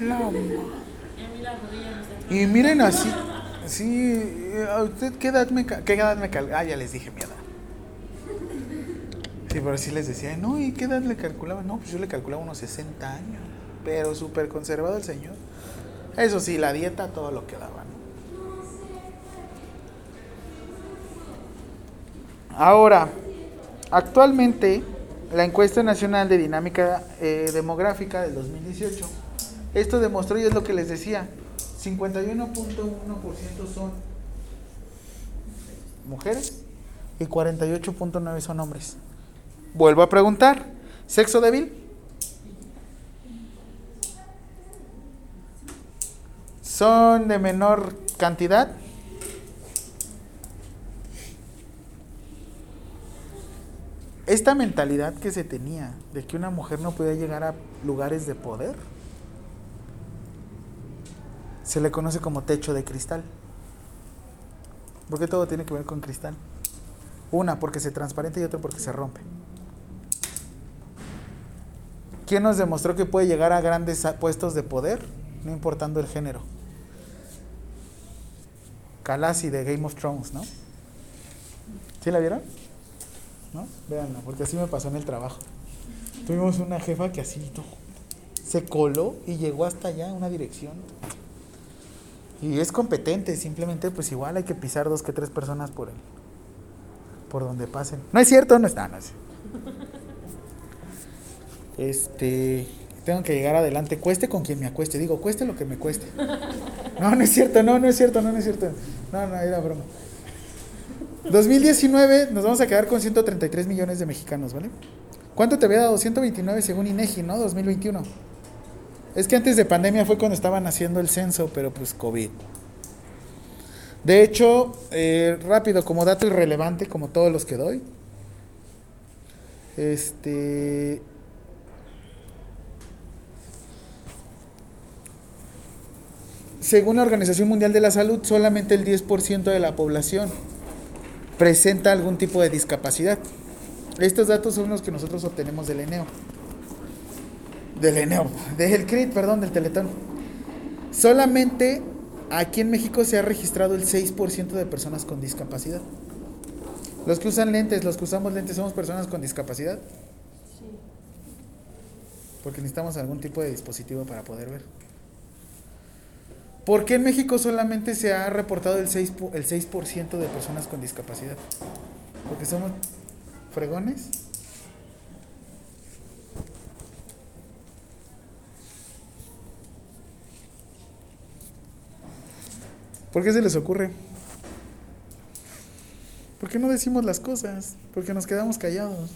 No, Y a mí la rodilla me está Y miren así, sí, ¿a usted qué edad me, qué edad me cal- Ah, ya les dije mi edad. Sí, pero sí les decía, no, ¿y qué edad le calculaba? No, pues yo le calculaba unos 60 años, pero súper conservado el señor. Eso sí, la dieta, todo lo que daba, ¿no? Ahora, actualmente, la encuesta nacional de dinámica eh, demográfica del 2018, esto demostró, y es lo que les decía, 51.1% son mujeres, y 48.9 son hombres. Vuelvo a preguntar, ¿sexo débil? ¿Son de menor cantidad? Esta mentalidad que se tenía de que una mujer no podía llegar a lugares de poder, se le conoce como techo de cristal. Porque todo tiene que ver con cristal. Una porque se transparenta y otra porque se rompe. ¿Quién nos demostró que puede llegar a grandes puestos de poder, no importando el género? Kalasi de Game of Thrones, ¿no? ¿Sí la vieron? ¿No? Véanla, porque así me pasó en el trabajo. Tuvimos una jefa que así se coló y llegó hasta allá, una dirección. Y es competente, simplemente pues igual hay que pisar dos que tres personas por él. Por donde pasen. No es cierto, no está, no es. Este, tengo que llegar adelante, cueste con quien me acueste, digo, cueste lo que me cueste. No, no es cierto, no, no es cierto, no, no es cierto. No, no, era broma. 2019 nos vamos a quedar con 133 millones de mexicanos, ¿vale? ¿Cuánto te había dado? 129 según INEGI, ¿no? 2021. Es que antes de pandemia fue cuando estaban haciendo el censo, pero pues COVID. De hecho, eh, rápido, como dato irrelevante, como todos los que doy. Este. Según la Organización Mundial de la Salud, solamente el 10% de la población presenta algún tipo de discapacidad. Estos datos son los que nosotros obtenemos del ENEO. Del ENEO, del CRIT, perdón, del Teletón. Solamente aquí en México se ha registrado el 6% de personas con discapacidad. Los que usan lentes, los que usamos lentes, somos personas con discapacidad. Sí. Porque necesitamos algún tipo de dispositivo para poder ver. ¿Por qué en México solamente se ha reportado el 6%, pu- el 6 de personas con discapacidad? Porque somos fregones. ¿Por qué se les ocurre? ¿Por qué no decimos las cosas? Porque nos quedamos callados.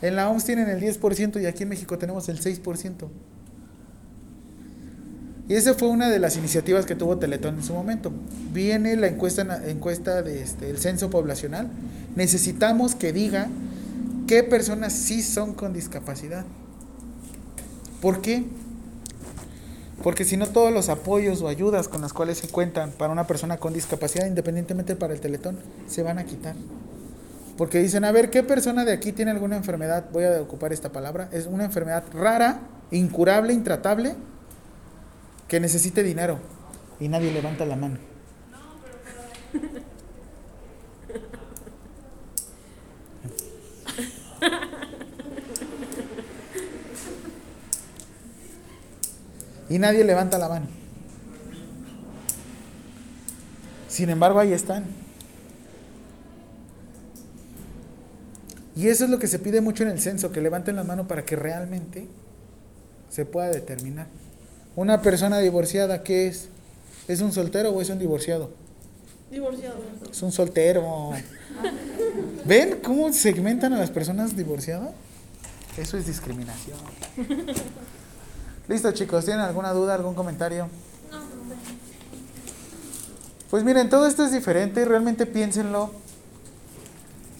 En la OMS tienen el 10% y aquí en México tenemos el 6%. Y esa fue una de las iniciativas que tuvo Teletón en su momento. Viene la encuesta, encuesta del de este, censo poblacional. Necesitamos que diga qué personas sí son con discapacidad. ¿Por qué? Porque si no todos los apoyos o ayudas con las cuales se cuentan para una persona con discapacidad, independientemente para el Teletón, se van a quitar. Porque dicen, a ver, ¿qué persona de aquí tiene alguna enfermedad? Voy a ocupar esta palabra. Es una enfermedad rara, incurable, intratable, que necesite dinero. Y nadie levanta la mano. Y nadie levanta la mano. Sin embargo, ahí están. Y eso es lo que se pide mucho en el censo, que levanten la mano para que realmente se pueda determinar. Una persona divorciada, ¿qué es? ¿Es un soltero o es un divorciado? Divorciado. Es un soltero. ¿Ven cómo segmentan a las personas divorciadas? Eso es discriminación. Listo, chicos, ¿tienen alguna duda, algún comentario? Pues miren, todo esto es diferente, realmente piénsenlo.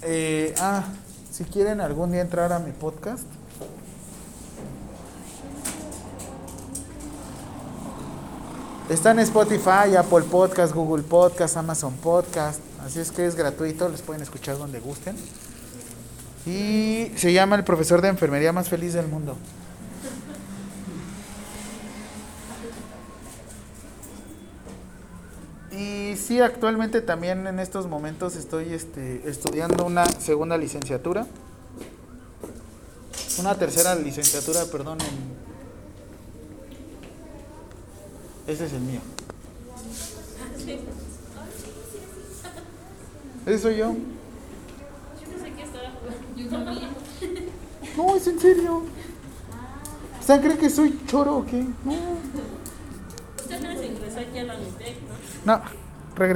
Eh, ah, si quieren algún día entrar a mi podcast. Está en Spotify, Apple Podcast, Google Podcast, Amazon Podcast. Así es que es gratuito, les pueden escuchar donde gusten. Y se llama el profesor de enfermería más feliz del mundo. Y sí, actualmente también en estos momentos estoy este, estudiando una segunda licenciatura. Una tercera licenciatura, perdón, en... Ese es el mío. Ese soy yo. No, es en serio. O sea, ¿cree que soy choro o qué? No. Aquí a la. No,